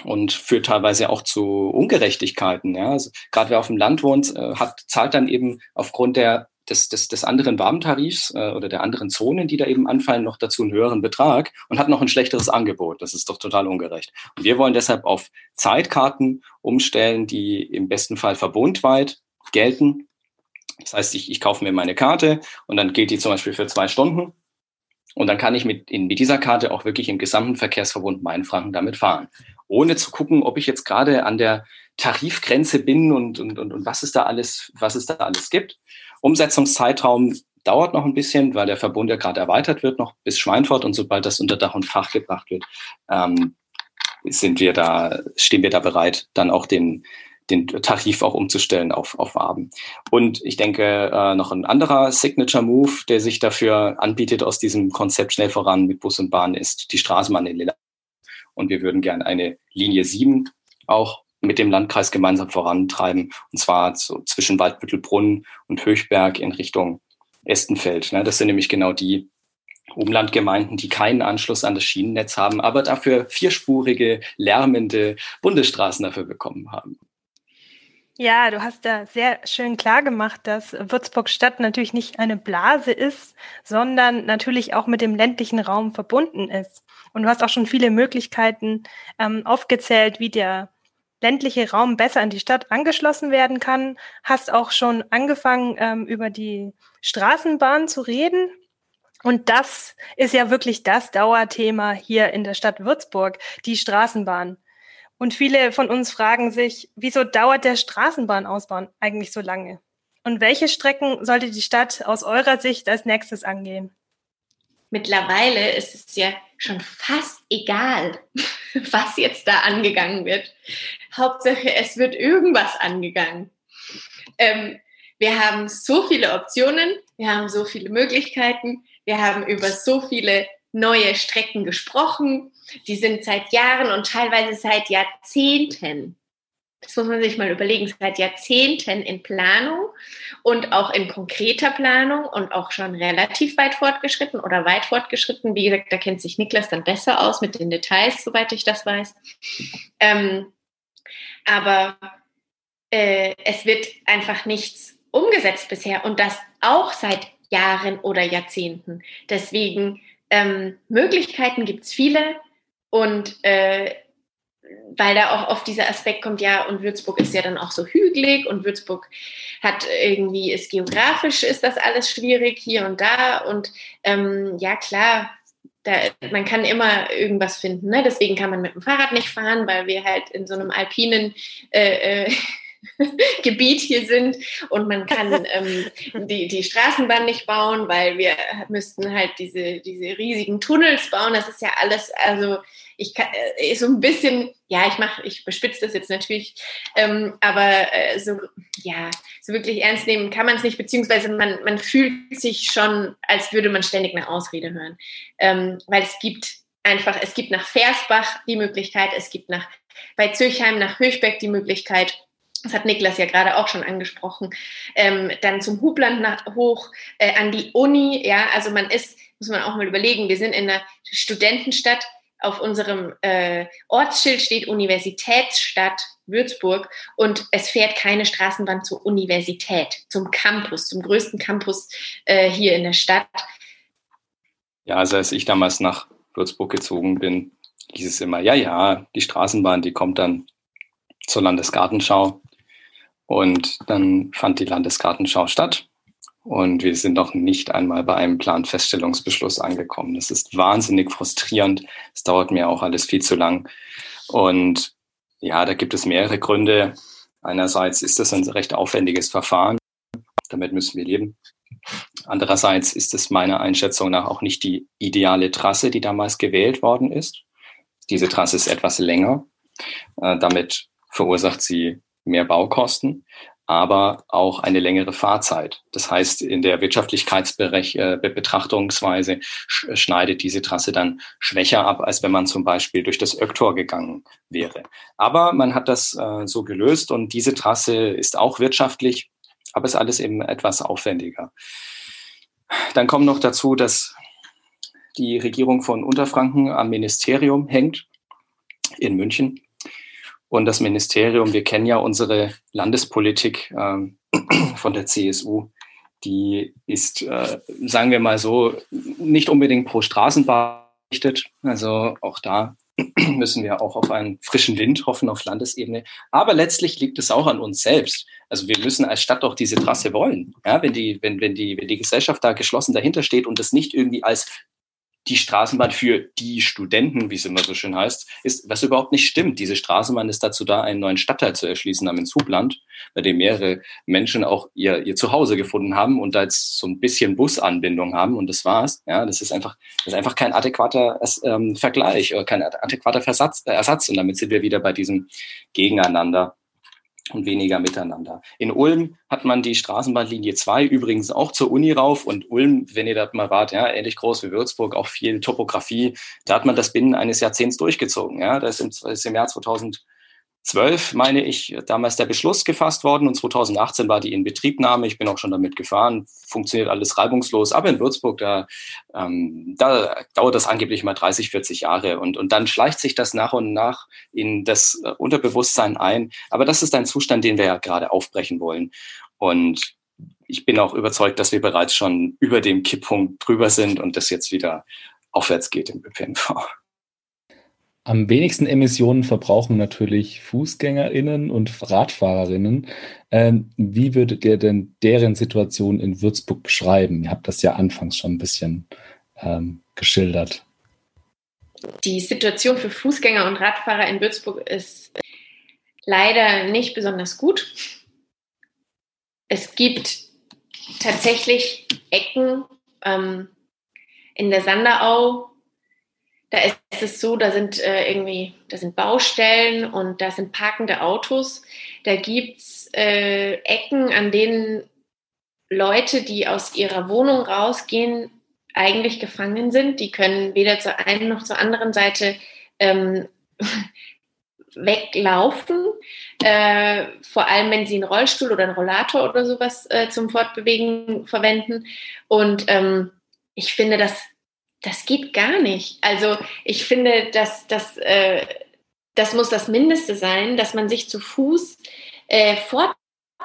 und führt teilweise auch zu Ungerechtigkeiten. Ja? Also, gerade wer auf dem Land wohnt, äh, hat, zahlt dann eben aufgrund der, des, des, des anderen Wabentarifs äh, oder der anderen Zonen, die da eben anfallen, noch dazu einen höheren Betrag und hat noch ein schlechteres Angebot. Das ist doch total ungerecht. Und wir wollen deshalb auf Zeitkarten umstellen, die im besten Fall verbundweit gelten das heißt, ich, ich kaufe mir meine Karte und dann gilt die zum Beispiel für zwei Stunden. Und dann kann ich mit, in, mit dieser Karte auch wirklich im gesamten Verkehrsverbund Mainfranken damit fahren. Ohne zu gucken, ob ich jetzt gerade an der Tarifgrenze bin und, und, und, und was es da alles, was es da alles gibt. Umsetzungszeitraum dauert noch ein bisschen, weil der Verbund ja gerade erweitert wird, noch bis Schweinfurt und sobald das unter Dach und Fach gebracht wird, ähm, sind wir da, stehen wir da bereit, dann auch den, den Tarif auch umzustellen auf, auf Waben. Und ich denke, äh, noch ein anderer Signature Move, der sich dafür anbietet aus diesem Konzept schnell voran mit Bus und Bahn, ist die Straßenbahn in Lilla. Und wir würden gerne eine Linie 7 auch mit dem Landkreis gemeinsam vorantreiben, und zwar so zwischen Waldbüttelbrunn und Höchberg in Richtung Estenfeld. Ne? Das sind nämlich genau die Umlandgemeinden, die keinen Anschluss an das Schienennetz haben, aber dafür vierspurige, lärmende Bundesstraßen dafür bekommen haben. Ja, du hast da sehr schön klar gemacht, dass Würzburg Stadt natürlich nicht eine Blase ist, sondern natürlich auch mit dem ländlichen Raum verbunden ist. Und du hast auch schon viele Möglichkeiten ähm, aufgezählt, wie der ländliche Raum besser an die Stadt angeschlossen werden kann. Hast auch schon angefangen, ähm, über die Straßenbahn zu reden. Und das ist ja wirklich das Dauerthema hier in der Stadt Würzburg, die Straßenbahn. Und viele von uns fragen sich, wieso dauert der Straßenbahnausbau eigentlich so lange? Und welche Strecken sollte die Stadt aus eurer Sicht als nächstes angehen? Mittlerweile ist es ja schon fast egal, *laughs* was jetzt da angegangen wird. Hauptsache, es wird irgendwas angegangen. Ähm, wir haben so viele Optionen, wir haben so viele Möglichkeiten, wir haben über so viele neue Strecken gesprochen. Die sind seit Jahren und teilweise seit Jahrzehnten, das muss man sich mal überlegen, seit Jahrzehnten in Planung und auch in konkreter Planung und auch schon relativ weit fortgeschritten oder weit fortgeschritten. Wie gesagt, da kennt sich Niklas dann besser aus mit den Details, soweit ich das weiß. Ähm, aber äh, es wird einfach nichts umgesetzt bisher und das auch seit Jahren oder Jahrzehnten. Deswegen ähm, Möglichkeiten gibt es viele und äh, weil da auch oft dieser Aspekt kommt, ja, und Würzburg ist ja dann auch so hügelig und Würzburg hat irgendwie, ist geografisch, ist das alles schwierig hier und da und ähm, ja, klar, da, man kann immer irgendwas finden. Ne? Deswegen kann man mit dem Fahrrad nicht fahren, weil wir halt in so einem alpinen äh, äh, *laughs* Gebiet hier sind und man kann ähm, die, die Straßenbahn nicht bauen, weil wir müssten halt diese, diese riesigen Tunnels bauen. Das ist ja alles, also ich kann äh, so ein bisschen, ja, ich mache, ich bespitze das jetzt natürlich, ähm, aber äh, so, ja, so wirklich ernst nehmen kann man es nicht, beziehungsweise man, man fühlt sich schon, als würde man ständig eine Ausrede hören, ähm, weil es gibt einfach, es gibt nach Versbach die Möglichkeit, es gibt nach bei Zürchheim nach Höchbeck die Möglichkeit, das hat Niklas ja gerade auch schon angesprochen, ähm, dann zum Hubland nach, hoch, äh, an die Uni, ja, also man ist, muss man auch mal überlegen, wir sind in einer Studentenstadt, auf unserem äh, Ortsschild steht Universitätsstadt Würzburg und es fährt keine Straßenbahn zur Universität, zum Campus, zum größten Campus äh, hier in der Stadt. Ja, also als ich damals nach Würzburg gezogen bin, hieß es immer, ja, ja, die Straßenbahn, die kommt dann zur Landesgartenschau. Und dann fand die Landesgartenschau statt. Und wir sind noch nicht einmal bei einem Planfeststellungsbeschluss angekommen. Das ist wahnsinnig frustrierend. Es dauert mir auch alles viel zu lang. Und ja, da gibt es mehrere Gründe. Einerseits ist das ein recht aufwendiges Verfahren. Damit müssen wir leben. Andererseits ist es meiner Einschätzung nach auch nicht die ideale Trasse, die damals gewählt worden ist. Diese Trasse ist etwas länger. Äh, damit verursacht sie mehr Baukosten, aber auch eine längere Fahrzeit. Das heißt, in der Wirtschaftlichkeitsbetrachtungsweise schneidet diese Trasse dann schwächer ab, als wenn man zum Beispiel durch das Öktor gegangen wäre. Aber man hat das äh, so gelöst und diese Trasse ist auch wirtschaftlich, aber ist alles eben etwas aufwendiger. Dann kommt noch dazu, dass die Regierung von Unterfranken am Ministerium hängt in München und das Ministerium, wir kennen ja unsere Landespolitik ähm, *clears throat* von der CSU, die ist, äh, sagen wir mal so, nicht unbedingt pro Straßenbahn gerichtet. Also auch da *clears throat* müssen wir auch auf einen frischen Wind hoffen auf Landesebene. Aber letztlich liegt es auch an uns selbst. Also wir müssen als Stadt doch diese Trasse wollen. Ja, wenn die, wenn, wenn die, wenn die Gesellschaft da geschlossen dahinter steht und das nicht irgendwie als die Straßenbahn für die Studenten, wie es immer so schön heißt, ist, was überhaupt nicht stimmt. Diese Straßenbahn ist dazu da, einen neuen Stadtteil zu erschließen namens Hubland, bei dem mehrere Menschen auch ihr, ihr Zuhause gefunden haben und da jetzt so ein bisschen Busanbindung haben und das war's. Ja, das ist einfach, das ist einfach kein adäquater ähm, Vergleich oder kein adäquater Versatz, äh, Ersatz. Und damit sind wir wieder bei diesem Gegeneinander und weniger miteinander. In Ulm hat man die Straßenbahnlinie 2 übrigens auch zur Uni rauf und Ulm, wenn ihr da mal wart, ja, ähnlich groß wie Würzburg, auch viel Topografie, da hat man das binnen eines Jahrzehnts durchgezogen. Ja, das ist im, ist im Jahr 2000 2012, meine ich, damals der Beschluss gefasst worden und 2018 war die Inbetriebnahme. Ich bin auch schon damit gefahren, funktioniert alles reibungslos. Aber in Würzburg, da, ähm, da dauert das angeblich mal 30, 40 Jahre und, und dann schleicht sich das nach und nach in das äh, Unterbewusstsein ein. Aber das ist ein Zustand, den wir ja gerade aufbrechen wollen. Und ich bin auch überzeugt, dass wir bereits schon über dem Kipppunkt drüber sind und das jetzt wieder aufwärts geht im ÖPNV. Am wenigsten Emissionen verbrauchen natürlich FußgängerInnen und RadfahrerInnen. Ähm, wie würdet ihr denn deren Situation in Würzburg beschreiben? Ihr habt das ja anfangs schon ein bisschen ähm, geschildert. Die Situation für Fußgänger und Radfahrer in Würzburg ist leider nicht besonders gut. Es gibt tatsächlich Ecken ähm, in der Sanderau, da ist es so, da sind äh, irgendwie, da sind Baustellen und da sind parkende Autos. Da gibt es äh, Ecken, an denen Leute, die aus ihrer Wohnung rausgehen, eigentlich gefangen sind. Die können weder zur einen noch zur anderen Seite ähm, *laughs* weglaufen. Äh, vor allem, wenn sie einen Rollstuhl oder einen Rollator oder sowas äh, zum Fortbewegen verwenden. Und ähm, ich finde, das das geht gar nicht. Also ich finde, dass das, äh, das muss das Mindeste sein, dass man sich zu Fuß äh, fort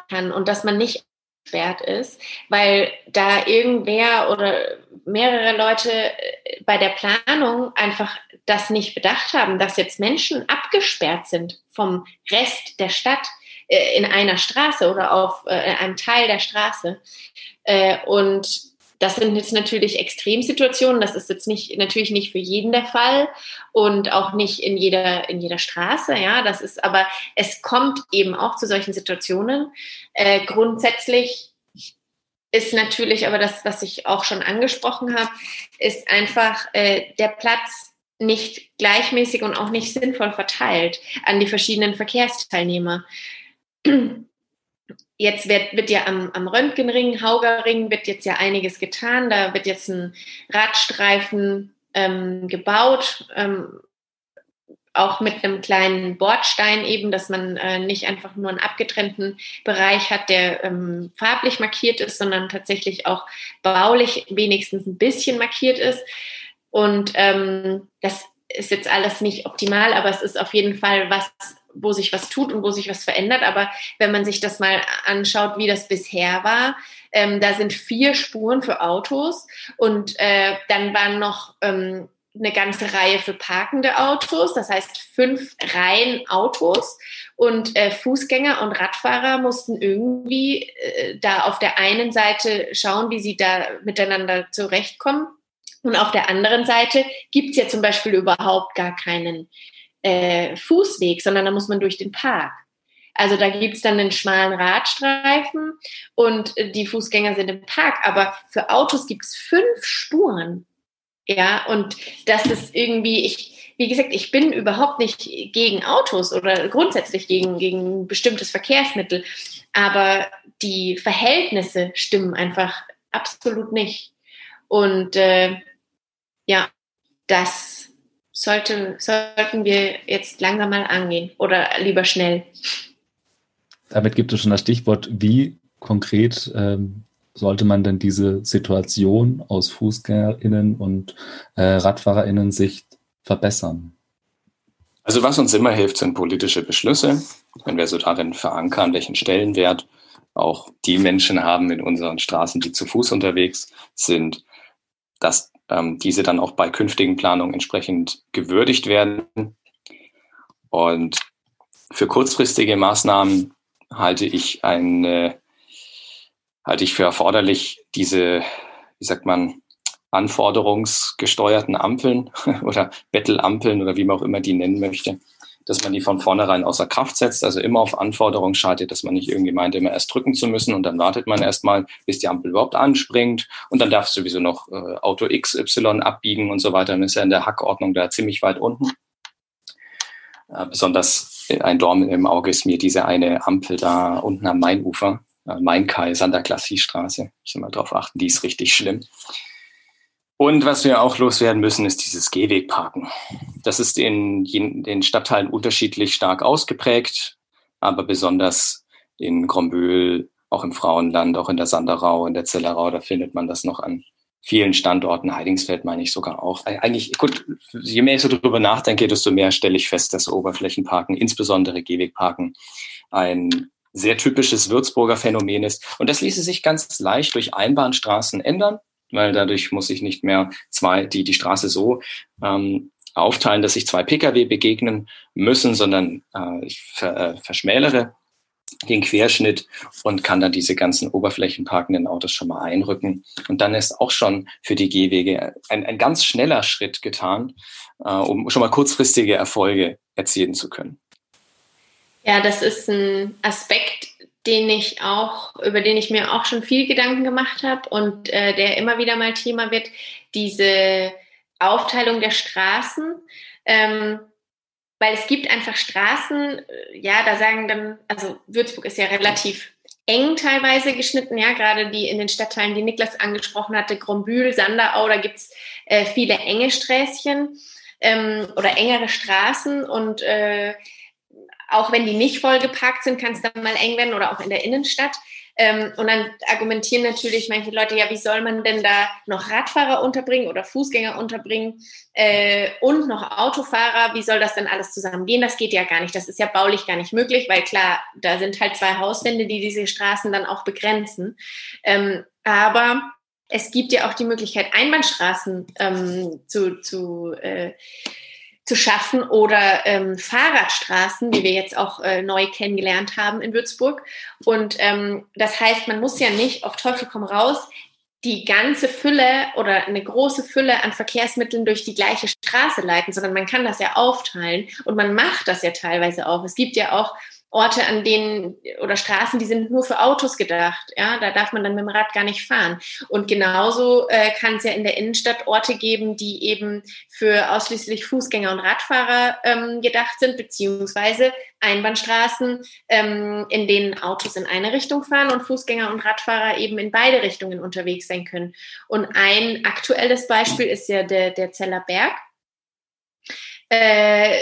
kann und dass man nicht gesperrt ist, weil da irgendwer oder mehrere Leute äh, bei der Planung einfach das nicht bedacht haben, dass jetzt Menschen abgesperrt sind vom Rest der Stadt äh, in einer Straße oder auf äh, einem Teil der Straße. Äh, und das sind jetzt natürlich Extremsituationen. Das ist jetzt nicht, natürlich nicht für jeden der Fall und auch nicht in jeder, in jeder Straße. Ja, das ist, aber es kommt eben auch zu solchen Situationen. Äh, grundsätzlich ist natürlich aber das, was ich auch schon angesprochen habe, ist einfach äh, der Platz nicht gleichmäßig und auch nicht sinnvoll verteilt an die verschiedenen Verkehrsteilnehmer. Jetzt wird, wird ja am, am Röntgenring, Haugerring, wird jetzt ja einiges getan. Da wird jetzt ein Radstreifen ähm, gebaut, ähm, auch mit einem kleinen Bordstein eben, dass man äh, nicht einfach nur einen abgetrennten Bereich hat, der ähm, farblich markiert ist, sondern tatsächlich auch baulich wenigstens ein bisschen markiert ist. Und ähm, das ist jetzt alles nicht optimal, aber es ist auf jeden Fall was, wo sich was tut und wo sich was verändert. Aber wenn man sich das mal anschaut, wie das bisher war, ähm, da sind vier Spuren für Autos und äh, dann waren noch ähm, eine ganze Reihe für parkende Autos, das heißt fünf Reihen Autos und äh, Fußgänger und Radfahrer mussten irgendwie äh, da auf der einen Seite schauen, wie sie da miteinander zurechtkommen. Und auf der anderen Seite gibt es ja zum Beispiel überhaupt gar keinen äh, Fußweg, sondern da muss man durch den Park. Also da gibt es dann einen schmalen Radstreifen und die Fußgänger sind im Park, aber für Autos gibt es fünf Spuren. Ja, und das ist irgendwie, ich, wie gesagt, ich bin überhaupt nicht gegen Autos oder grundsätzlich gegen, gegen bestimmtes Verkehrsmittel, aber die Verhältnisse stimmen einfach absolut nicht. Und äh, ja, das sollte, sollten wir jetzt langsam mal angehen oder lieber schnell. Damit gibt es schon das Stichwort, wie konkret ähm, sollte man denn diese Situation aus FußgängerInnen und äh, RadfahrerInnen Sicht verbessern? Also was uns immer hilft, sind politische Beschlüsse. Wenn wir so darin verankern, welchen Stellenwert auch die Menschen haben in unseren Straßen, die zu Fuß unterwegs sind, dass ähm, diese dann auch bei künftigen Planungen entsprechend gewürdigt werden. Und für kurzfristige Maßnahmen halte ich eine, halte ich für erforderlich, diese, wie sagt man, anforderungsgesteuerten Ampeln *laughs* oder Bettelampeln oder wie man auch immer die nennen möchte, dass man die von vornherein außer Kraft setzt, also immer auf Anforderungen schaltet, dass man nicht irgendwie meint, immer erst drücken zu müssen und dann wartet man erstmal, bis die Ampel überhaupt anspringt und dann darf sowieso noch äh, Auto XY abbiegen und so weiter. Dann ist ja in der Hackordnung da ziemlich weit unten. Äh, besonders ein Dorn im Auge ist mir diese eine Ampel da unten am Mainufer, äh, Mainkai, Santa Klassie Straße. Müssen wir darauf achten, die ist richtig schlimm. Und was wir auch loswerden müssen, ist dieses Gehwegparken. Das ist in den Stadtteilen unterschiedlich stark ausgeprägt, aber besonders in Grombühl, auch im Frauenland, auch in der Sanderau, in der Zellerau, da findet man das noch an vielen Standorten, Heidingsfeld meine ich sogar auch. Eigentlich, gut, je mehr ich so drüber nachdenke, desto mehr stelle ich fest, dass Oberflächenparken, insbesondere Gehwegparken, ein sehr typisches Würzburger Phänomen ist. Und das ließe sich ganz leicht durch Einbahnstraßen ändern, weil dadurch muss ich nicht mehr zwei, die, die Straße so ähm, aufteilen, dass sich zwei Pkw begegnen müssen, sondern äh, ich ver, äh, verschmälere den Querschnitt und kann dann diese ganzen oberflächenparkenden Autos schon mal einrücken. Und dann ist auch schon für die Gehwege ein, ein ganz schneller Schritt getan, äh, um schon mal kurzfristige Erfolge erzielen zu können. Ja, das ist ein Aspekt, den ich auch, über den ich mir auch schon viel Gedanken gemacht habe und äh, der immer wieder mal Thema wird, diese Aufteilung der Straßen. Ähm, weil es gibt einfach Straßen, äh, ja, da sagen dann, also Würzburg ist ja relativ eng teilweise geschnitten, ja, gerade die in den Stadtteilen, die Niklas angesprochen hatte, Grombühl, Sanderau, da gibt's äh, viele enge Sträßchen ähm, oder engere Straßen und äh, auch wenn die nicht voll geparkt sind, kann es dann mal eng werden oder auch in der Innenstadt. Ähm, und dann argumentieren natürlich manche Leute, ja, wie soll man denn da noch Radfahrer unterbringen oder Fußgänger unterbringen äh, und noch Autofahrer? Wie soll das denn alles zusammengehen? Das geht ja gar nicht. Das ist ja baulich gar nicht möglich, weil klar, da sind halt zwei Hauswände, die diese Straßen dann auch begrenzen. Ähm, aber es gibt ja auch die Möglichkeit, Einbahnstraßen ähm, zu, zu äh, zu schaffen oder ähm, Fahrradstraßen, die wir jetzt auch äh, neu kennengelernt haben in Würzburg. Und ähm, das heißt, man muss ja nicht auf Teufel komm raus die ganze Fülle oder eine große Fülle an Verkehrsmitteln durch die gleiche Straße leiten, sondern man kann das ja aufteilen und man macht das ja teilweise auch. Es gibt ja auch Orte, an denen oder Straßen, die sind nur für Autos gedacht. Ja, da darf man dann mit dem Rad gar nicht fahren. Und genauso äh, kann es ja in der Innenstadt Orte geben, die eben für ausschließlich Fußgänger und Radfahrer ähm, gedacht sind, beziehungsweise Einbahnstraßen, ähm, in denen Autos in eine Richtung fahren und Fußgänger und Radfahrer eben in beide Richtungen unterwegs sein können. Und ein aktuelles Beispiel ist ja der, der Zeller Berg. Äh,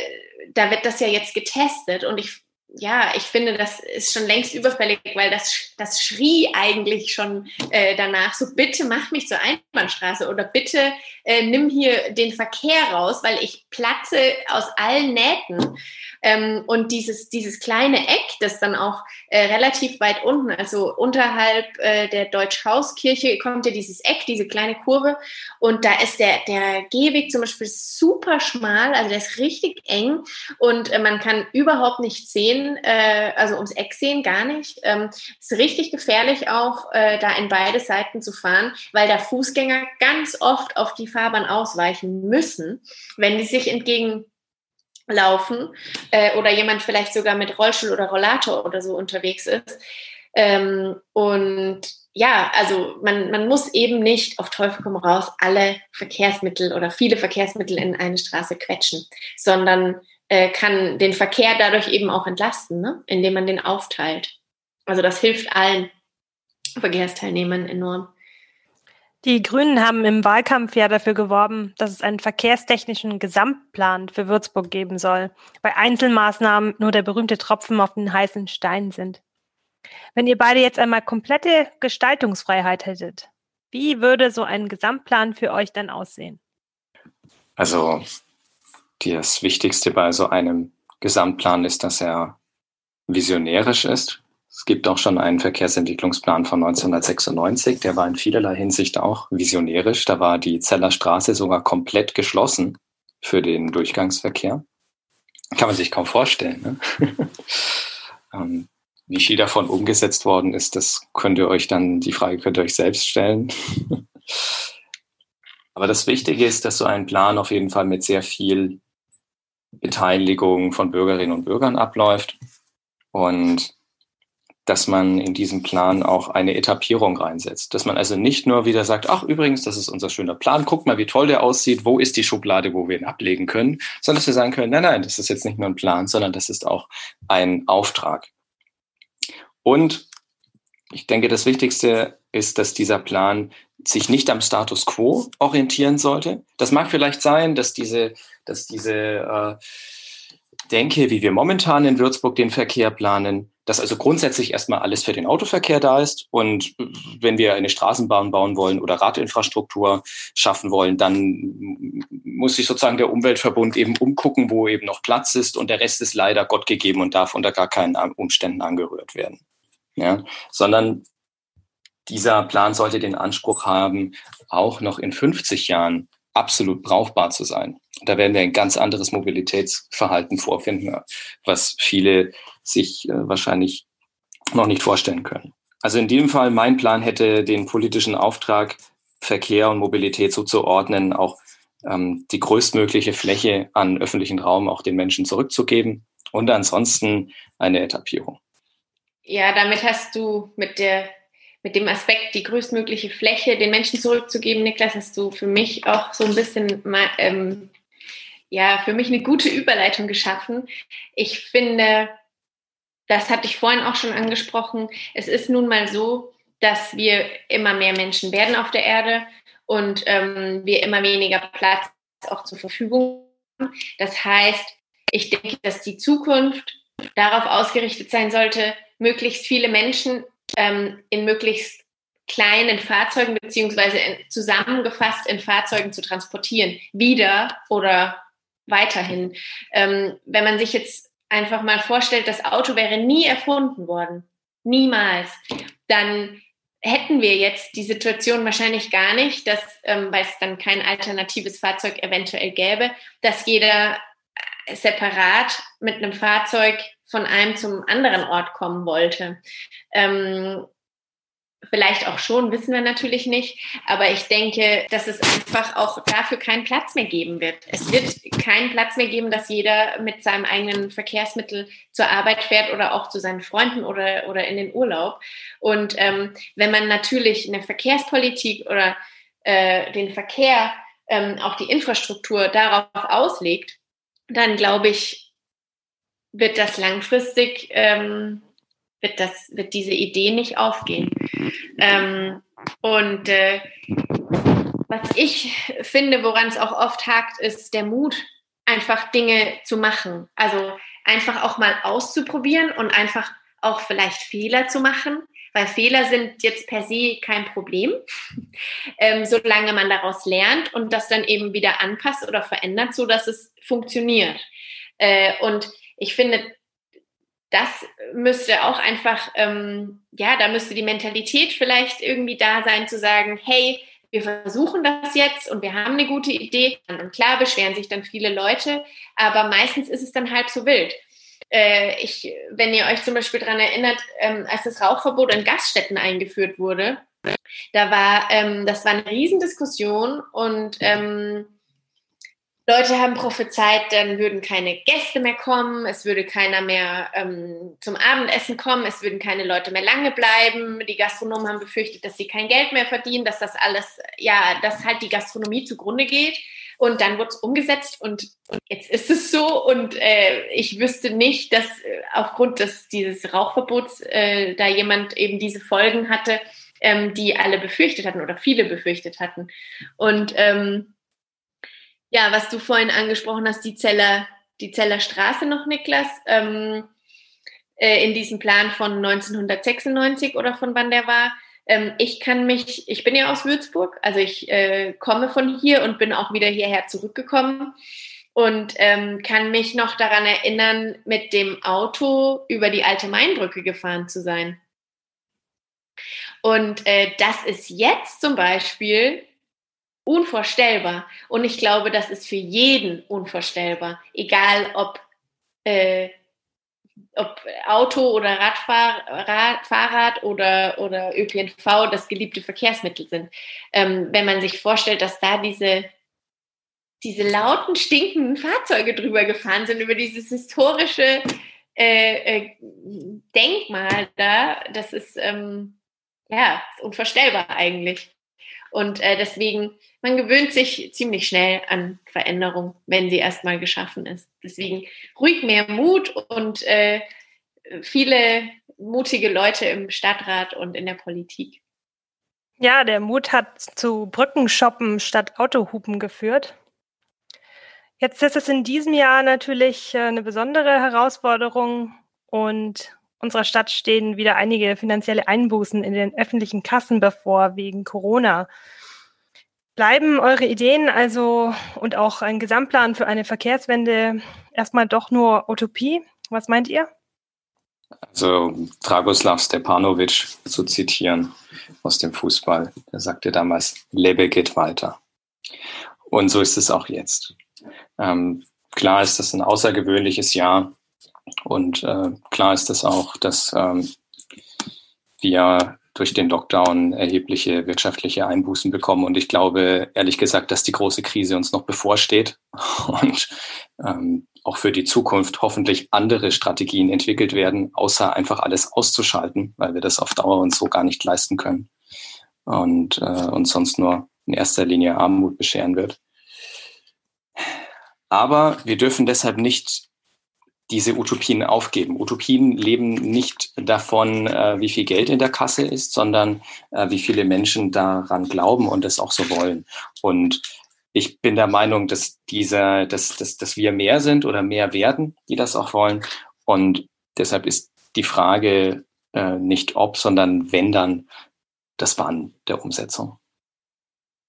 da wird das ja jetzt getestet und ich ja, ich finde, das ist schon längst überfällig, weil das, das schrie eigentlich schon äh, danach, so bitte mach mich zur Einbahnstraße oder bitte äh, nimm hier den Verkehr raus, weil ich platze aus allen Nähten. Ähm, und dieses, dieses kleine Eck, das dann auch äh, relativ weit unten, also unterhalb äh, der Deutschhauskirche, kommt ja dieses Eck, diese kleine Kurve. Und da ist der, der Gehweg zum Beispiel super schmal, also der ist richtig eng und äh, man kann überhaupt nicht sehen, äh, also ums Eck sehen, gar nicht. Ähm, ist richtig gefährlich auch, äh, da in beide Seiten zu fahren, weil da Fußgänger ganz oft auf die Fahrbahn ausweichen müssen, wenn die sich entgegen laufen äh, oder jemand vielleicht sogar mit Rollstuhl oder Rollator oder so unterwegs ist. Ähm, und ja, also man, man muss eben nicht auf Teufel komm raus alle Verkehrsmittel oder viele Verkehrsmittel in eine Straße quetschen, sondern äh, kann den Verkehr dadurch eben auch entlasten, ne? indem man den aufteilt. Also das hilft allen Verkehrsteilnehmern enorm. Die Grünen haben im Wahlkampf ja dafür geworben, dass es einen verkehrstechnischen Gesamtplan für Würzburg geben soll, bei Einzelmaßnahmen nur der berühmte Tropfen auf den heißen Stein sind. Wenn ihr beide jetzt einmal komplette Gestaltungsfreiheit hättet, wie würde so ein Gesamtplan für euch dann aussehen? Also das Wichtigste bei so einem Gesamtplan ist, dass er visionärisch ist. Es gibt auch schon einen Verkehrsentwicklungsplan von 1996, der war in vielerlei Hinsicht auch visionärisch. Da war die Zeller Straße sogar komplett geschlossen für den Durchgangsverkehr. Kann man sich kaum vorstellen. Ne? *laughs* Ähm, wie viel davon umgesetzt worden ist, das könnt ihr euch dann, die Frage könnt ihr euch selbst stellen. *laughs* Aber das Wichtige ist, dass so ein Plan auf jeden Fall mit sehr viel Beteiligung von Bürgerinnen und Bürgern abläuft und dass man in diesen Plan auch eine Etappierung reinsetzt. Dass man also nicht nur wieder sagt, ach übrigens, das ist unser schöner Plan, guck mal, wie toll der aussieht, wo ist die Schublade, wo wir ihn ablegen können, sondern dass wir sagen können, nein, nein, das ist jetzt nicht nur ein Plan, sondern das ist auch ein Auftrag. Und ich denke, das Wichtigste ist, dass dieser Plan sich nicht am Status quo orientieren sollte. Das mag vielleicht sein, dass diese, dass diese äh, Denke, wie wir momentan in Würzburg den Verkehr planen, dass also grundsätzlich erstmal alles für den Autoverkehr da ist. Und wenn wir eine Straßenbahn bauen wollen oder Radinfrastruktur schaffen wollen, dann muss sich sozusagen der Umweltverbund eben umgucken, wo eben noch Platz ist. Und der Rest ist leider Gott gegeben und darf unter gar keinen Umständen angerührt werden. Ja, sondern dieser Plan sollte den Anspruch haben, auch noch in 50 Jahren absolut brauchbar zu sein. Da werden wir ein ganz anderes Mobilitätsverhalten vorfinden, was viele sich äh, wahrscheinlich noch nicht vorstellen können. Also in diesem Fall, mein Plan hätte den politischen Auftrag, Verkehr und Mobilität so zu ordnen, auch ähm, die größtmögliche Fläche an öffentlichen Raum auch den Menschen zurückzugeben und ansonsten eine Etappierung. Ja, damit hast du mit der mit dem Aspekt, die größtmögliche Fläche den Menschen zurückzugeben, Niklas, hast du für mich auch so ein bisschen ähm, ja, für mich eine gute Überleitung geschaffen. Ich finde, das hatte ich vorhin auch schon angesprochen, es ist nun mal so, dass wir immer mehr Menschen werden auf der Erde und ähm, wir immer weniger Platz auch zur Verfügung haben. Das heißt, ich denke, dass die Zukunft darauf ausgerichtet sein sollte, möglichst viele Menschen ähm, in möglichst kleinen Fahrzeugen beziehungsweise zusammengefasst in Fahrzeugen zu transportieren, wieder oder weiterhin. Ähm, wenn man sich jetzt einfach mal vorstellt, das Auto wäre nie erfunden worden, niemals, dann hätten wir jetzt die Situation wahrscheinlich gar nicht, dass, ähm, weil es dann kein alternatives Fahrzeug eventuell gäbe, dass jeder separat mit einem Fahrzeug von einem zum anderen Ort kommen wollte. Ähm, vielleicht auch schon, wissen wir natürlich nicht. Aber ich denke, dass es einfach auch dafür keinen Platz mehr geben wird. Es wird keinen Platz mehr geben, dass jeder mit seinem eigenen Verkehrsmittel zur Arbeit fährt oder auch zu seinen Freunden oder, oder in den Urlaub. Und ähm, wenn man natürlich eine Verkehrspolitik oder äh, den Verkehr, ähm, auch die Infrastruktur darauf auslegt, dann glaube ich, wird das langfristig, ähm, wird, das, wird diese Idee nicht aufgehen. Ähm, und äh, was ich finde, woran es auch oft hakt, ist der Mut, einfach Dinge zu machen. Also einfach auch mal auszuprobieren und einfach auch vielleicht Fehler zu machen, weil Fehler sind jetzt per se kein Problem, *laughs* ähm, solange man daraus lernt und das dann eben wieder anpasst oder verändert, so dass es funktioniert. Äh, und ich finde, das müsste auch einfach, ähm, ja, da müsste die Mentalität vielleicht irgendwie da sein, zu sagen, hey, wir versuchen das jetzt und wir haben eine gute Idee. Und klar beschweren sich dann viele Leute, aber meistens ist es dann halb so wild. Äh, ich, wenn ihr euch zum Beispiel daran erinnert, ähm, als das Rauchverbot in Gaststätten eingeführt wurde, da war, ähm, das war eine Riesendiskussion und ähm, Leute haben prophezeit, dann würden keine Gäste mehr kommen, es würde keiner mehr ähm, zum Abendessen kommen, es würden keine Leute mehr lange bleiben. Die Gastronomen haben befürchtet, dass sie kein Geld mehr verdienen, dass das alles, ja, dass halt die Gastronomie zugrunde geht. Und dann wurde es umgesetzt und, und, jetzt ist es so. Und äh, ich wüsste nicht, dass äh, aufgrund des, dieses Rauchverbots äh, da jemand eben diese Folgen hatte, ähm, die alle befürchtet hatten oder viele befürchtet hatten. Und ähm, ja, was du vorhin angesprochen hast, die Zeller, die Zeller Straße noch, Niklas, ähm, äh, in diesem Plan von 1996 oder von wann der war. Ähm, ich kann mich, ich bin ja aus Würzburg, also ich äh, komme von hier und bin auch wieder hierher zurückgekommen und ähm, kann mich noch daran erinnern, mit dem Auto über die alte Mainbrücke gefahren zu sein. Und äh, das ist jetzt zum Beispiel unvorstellbar. Und ich glaube, das ist für jeden unvorstellbar, egal ob, äh, ob Auto oder Radfahr Rad, Fahrrad oder, oder ÖPNV das geliebte Verkehrsmittel sind. Ähm, wenn man sich vorstellt, dass da diese, diese lauten, stinkenden Fahrzeuge drüber gefahren sind, über dieses historische äh, äh, Denkmal da, das ist, ähm, ja, ist unvorstellbar eigentlich. Und äh, deswegen, man gewöhnt sich ziemlich schnell an Veränderung, wenn sie erstmal geschaffen ist. Deswegen ruhig mehr Mut und äh, viele mutige Leute im Stadtrat und in der Politik. Ja, der Mut hat zu Brückenshoppen statt Autohupen geführt. Jetzt ist es in diesem Jahr natürlich äh, eine besondere Herausforderung und unserer Stadt stehen wieder einige finanzielle Einbußen in den öffentlichen Kassen bevor wegen Corona. Bleiben eure Ideen also und auch ein Gesamtplan für eine Verkehrswende erstmal doch nur Utopie? Was meint ihr? Also Dragoslav Stepanovic zu zitieren aus dem Fußball. Der sagte damals, Lebe geht weiter. Und so ist es auch jetzt. Ähm, klar ist das ein außergewöhnliches Jahr und äh, klar ist das auch, dass ähm, wir durch den Lockdown erhebliche wirtschaftliche Einbußen bekommen. Und ich glaube, ehrlich gesagt, dass die große Krise uns noch bevorsteht *laughs* und ähm, auch für die Zukunft hoffentlich andere Strategien entwickelt werden, außer einfach alles auszuschalten, weil wir das auf Dauer uns so gar nicht leisten können und äh, uns sonst nur in erster Linie Armut bescheren wird. Aber wir dürfen deshalb nicht diese Utopien aufgeben. Utopien leben nicht davon, äh, wie viel Geld in der Kasse ist, sondern äh, wie viele Menschen daran glauben und es auch so wollen. Und ich bin der Meinung, dass dieser, dass, dass, dass wir mehr sind oder mehr werden, die das auch wollen. Und deshalb ist die Frage äh, nicht ob, sondern wenn dann das Wann der Umsetzung.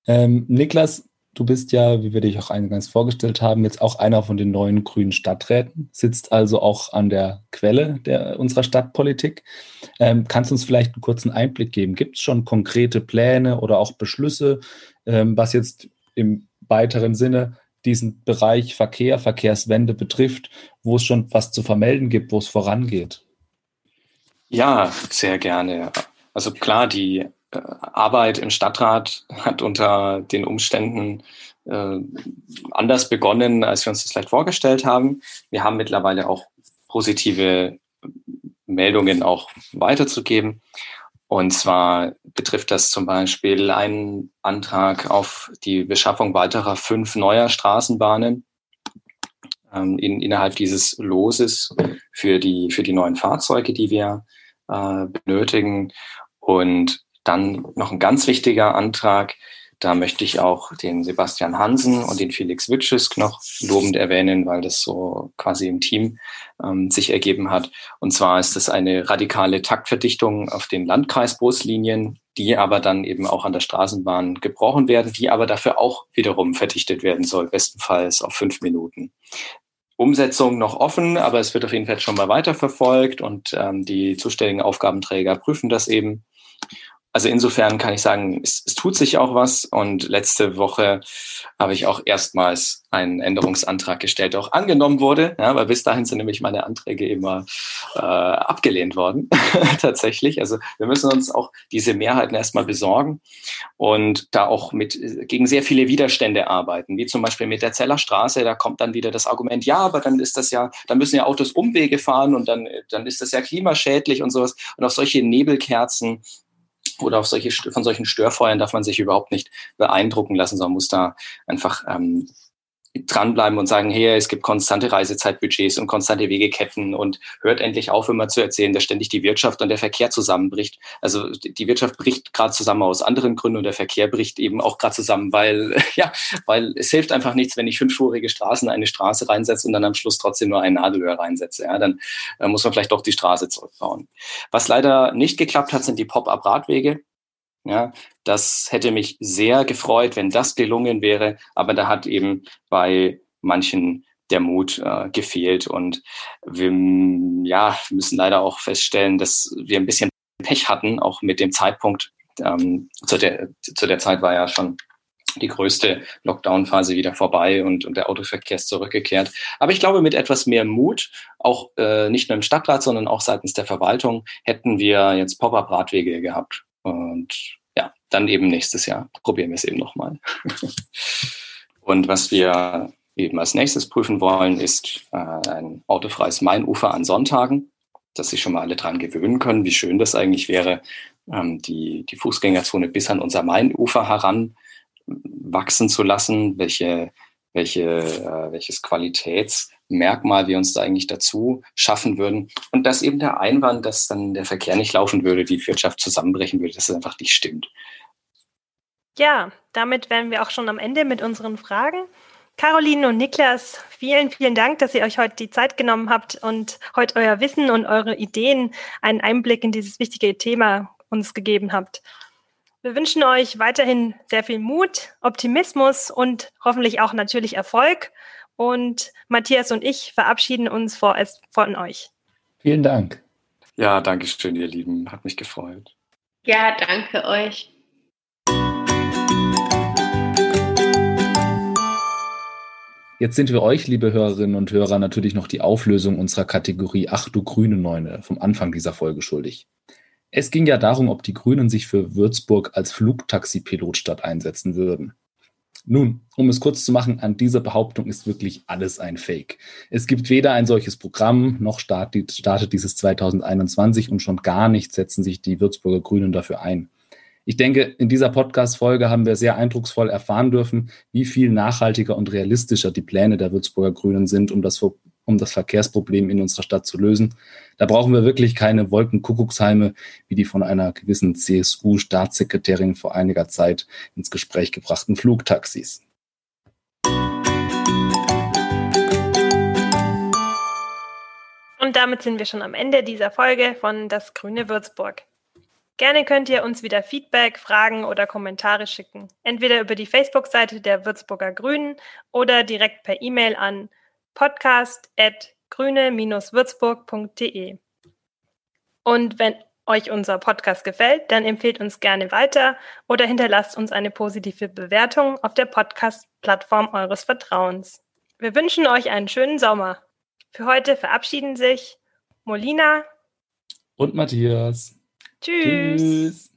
Ähm, Niklas, Du bist ja, wie wir dich auch eingangs vorgestellt haben, jetzt auch einer von den neuen grünen Stadträten, sitzt also auch an der Quelle der, unserer Stadtpolitik. Ähm, kannst du uns vielleicht einen kurzen Einblick geben? Gibt es schon konkrete Pläne oder auch Beschlüsse, ähm, was jetzt im weiteren Sinne diesen Bereich Verkehr, Verkehrswende betrifft, wo es schon was zu vermelden gibt, wo es vorangeht? Ja, sehr gerne. Also klar, die Arbeit im Stadtrat hat unter den Umständen äh, anders begonnen, als wir uns das vielleicht vorgestellt haben. Wir haben mittlerweile auch positive Meldungen auch weiterzugeben. Und zwar betrifft das zum Beispiel einen Antrag auf die Beschaffung weiterer fünf neuer Straßenbahnen ähm, in, innerhalb dieses Loses für die, für die neuen Fahrzeuge, die wir äh, benötigen. Und dann noch ein ganz wichtiger Antrag. Da möchte ich auch den Sebastian Hansen und den Felix Witschisk noch lobend erwähnen, weil das so quasi im Team ähm, sich ergeben hat. Und zwar ist es eine radikale Taktverdichtung auf den Landkreisbuslinien, die aber dann eben auch an der Straßenbahn gebrochen werden, die aber dafür auch wiederum verdichtet werden soll, bestenfalls auf fünf Minuten. Umsetzung noch offen, aber es wird auf jeden Fall schon mal weiterverfolgt und ähm, die zuständigen Aufgabenträger prüfen das eben. Also insofern kann ich sagen, es, es, tut sich auch was. Und letzte Woche habe ich auch erstmals einen Änderungsantrag gestellt, der auch angenommen wurde, ja, weil bis dahin sind nämlich meine Anträge immer äh, abgelehnt worden, *laughs* tatsächlich. Also wir müssen uns auch diese Mehrheiten erstmal besorgen und da auch mit gegen sehr viele Widerstände arbeiten, wie zum Beispiel mit der Zeller Straße. Da kommt dann wieder das Argument, ja, aber dann ist das ja, dann müssen ja Autos Umwege fahren und dann, dann ist das ja klimaschädlich und sowas. Und auf solche Nebelkerzen oder auf solche, von solchen Störfeuern darf man sich überhaupt nicht beeindrucken lassen, sondern muss da einfach ähm, dranbleiben und sagen, hey, es gibt konstante Reisezeitbudgets und konstante Wegeketten und hört endlich auf, immer zu erzählen, dass ständig die Wirtschaft und der Verkehr zusammenbricht. Also die Wirtschaft bricht gerade zusammen aus anderen Gründen und der Verkehr bricht eben auch gerade zusammen, weil *laughs* ja, weil es hilft einfach nichts, wenn ich fünfspurige Straßen eine Straße reinsetze und dann am Schluss trotzdem nur ein Nadelöhr reinsetze. Ja, dann äh, muss man vielleicht doch die Straße zurückbauen. Was leider nicht geklappt hat, sind die Pop-up-Radwege. Ja, das hätte mich sehr gefreut, wenn das gelungen wäre, aber da hat eben bei manchen der Mut äh, gefehlt und wir ja, müssen leider auch feststellen, dass wir ein bisschen Pech hatten, auch mit dem Zeitpunkt. Ähm, zu, der, zu der Zeit war ja schon die größte Lockdown-Phase wieder vorbei und, und der Autoverkehr ist zurückgekehrt. Aber ich glaube, mit etwas mehr Mut, auch äh, nicht nur im Stadtrat, sondern auch seitens der Verwaltung, hätten wir jetzt Pop-up-Radwege gehabt. Und ja, dann eben nächstes Jahr probieren wir es eben nochmal. *laughs* Und was wir eben als nächstes prüfen wollen, ist äh, ein autofreies Mainufer an Sonntagen, dass sich schon mal alle dran gewöhnen können, wie schön das eigentlich wäre, ähm, die, die Fußgängerzone bis an unser Mainufer heranwachsen zu lassen, welche, welche, äh, welches Qualitäts- Merkmal wir uns da eigentlich dazu schaffen würden. Und dass eben der Einwand, dass dann der Verkehr nicht laufen würde, die Wirtschaft zusammenbrechen würde, dass es einfach nicht stimmt. Ja, damit wären wir auch schon am Ende mit unseren Fragen. Caroline und Niklas, vielen, vielen Dank, dass ihr euch heute die Zeit genommen habt und heute euer Wissen und eure Ideen, einen Einblick in dieses wichtige Thema uns gegeben habt. Wir wünschen euch weiterhin sehr viel Mut, Optimismus und hoffentlich auch natürlich Erfolg. Und Matthias und ich verabschieden uns vorerst von euch. Vielen Dank. Ja, danke schön, ihr Lieben. Hat mich gefreut. Ja, danke euch. Jetzt sind wir euch, liebe Hörerinnen und Hörer, natürlich noch die Auflösung unserer Kategorie Ach du grüne Neune vom Anfang dieser Folge schuldig. Es ging ja darum, ob die Grünen sich für Würzburg als Flugtaxi-Pilotstadt einsetzen würden. Nun, um es kurz zu machen, an dieser Behauptung ist wirklich alles ein Fake. Es gibt weder ein solches Programm, noch startet, dieses 2021 und schon gar nicht setzen sich die Würzburger Grünen dafür ein. Ich denke, in dieser Podcast-Folge haben wir sehr eindrucksvoll erfahren dürfen, wie viel nachhaltiger und realistischer die Pläne der Würzburger Grünen sind, um das, um das Verkehrsproblem in unserer Stadt zu lösen. Da brauchen wir wirklich keine Wolkenkuckucksheime, wie die von einer gewissen CSU-Staatssekretärin vor einiger Zeit ins Gespräch gebrachten Flugtaxis. Und damit sind wir schon am Ende dieser Folge von Das Grüne Würzburg. Gerne könnt ihr uns wieder Feedback, Fragen oder Kommentare schicken. Entweder über die Facebook-Seite der Würzburger Grünen oder direkt per E-Mail an podcast.grüne-würzburg.de. Und wenn euch unser Podcast gefällt, dann empfehlt uns gerne weiter oder hinterlasst uns eine positive Bewertung auf der Podcast-Plattform eures Vertrauens. Wir wünschen euch einen schönen Sommer. Für heute verabschieden sich Molina und Matthias. Tschüss. Tschüss.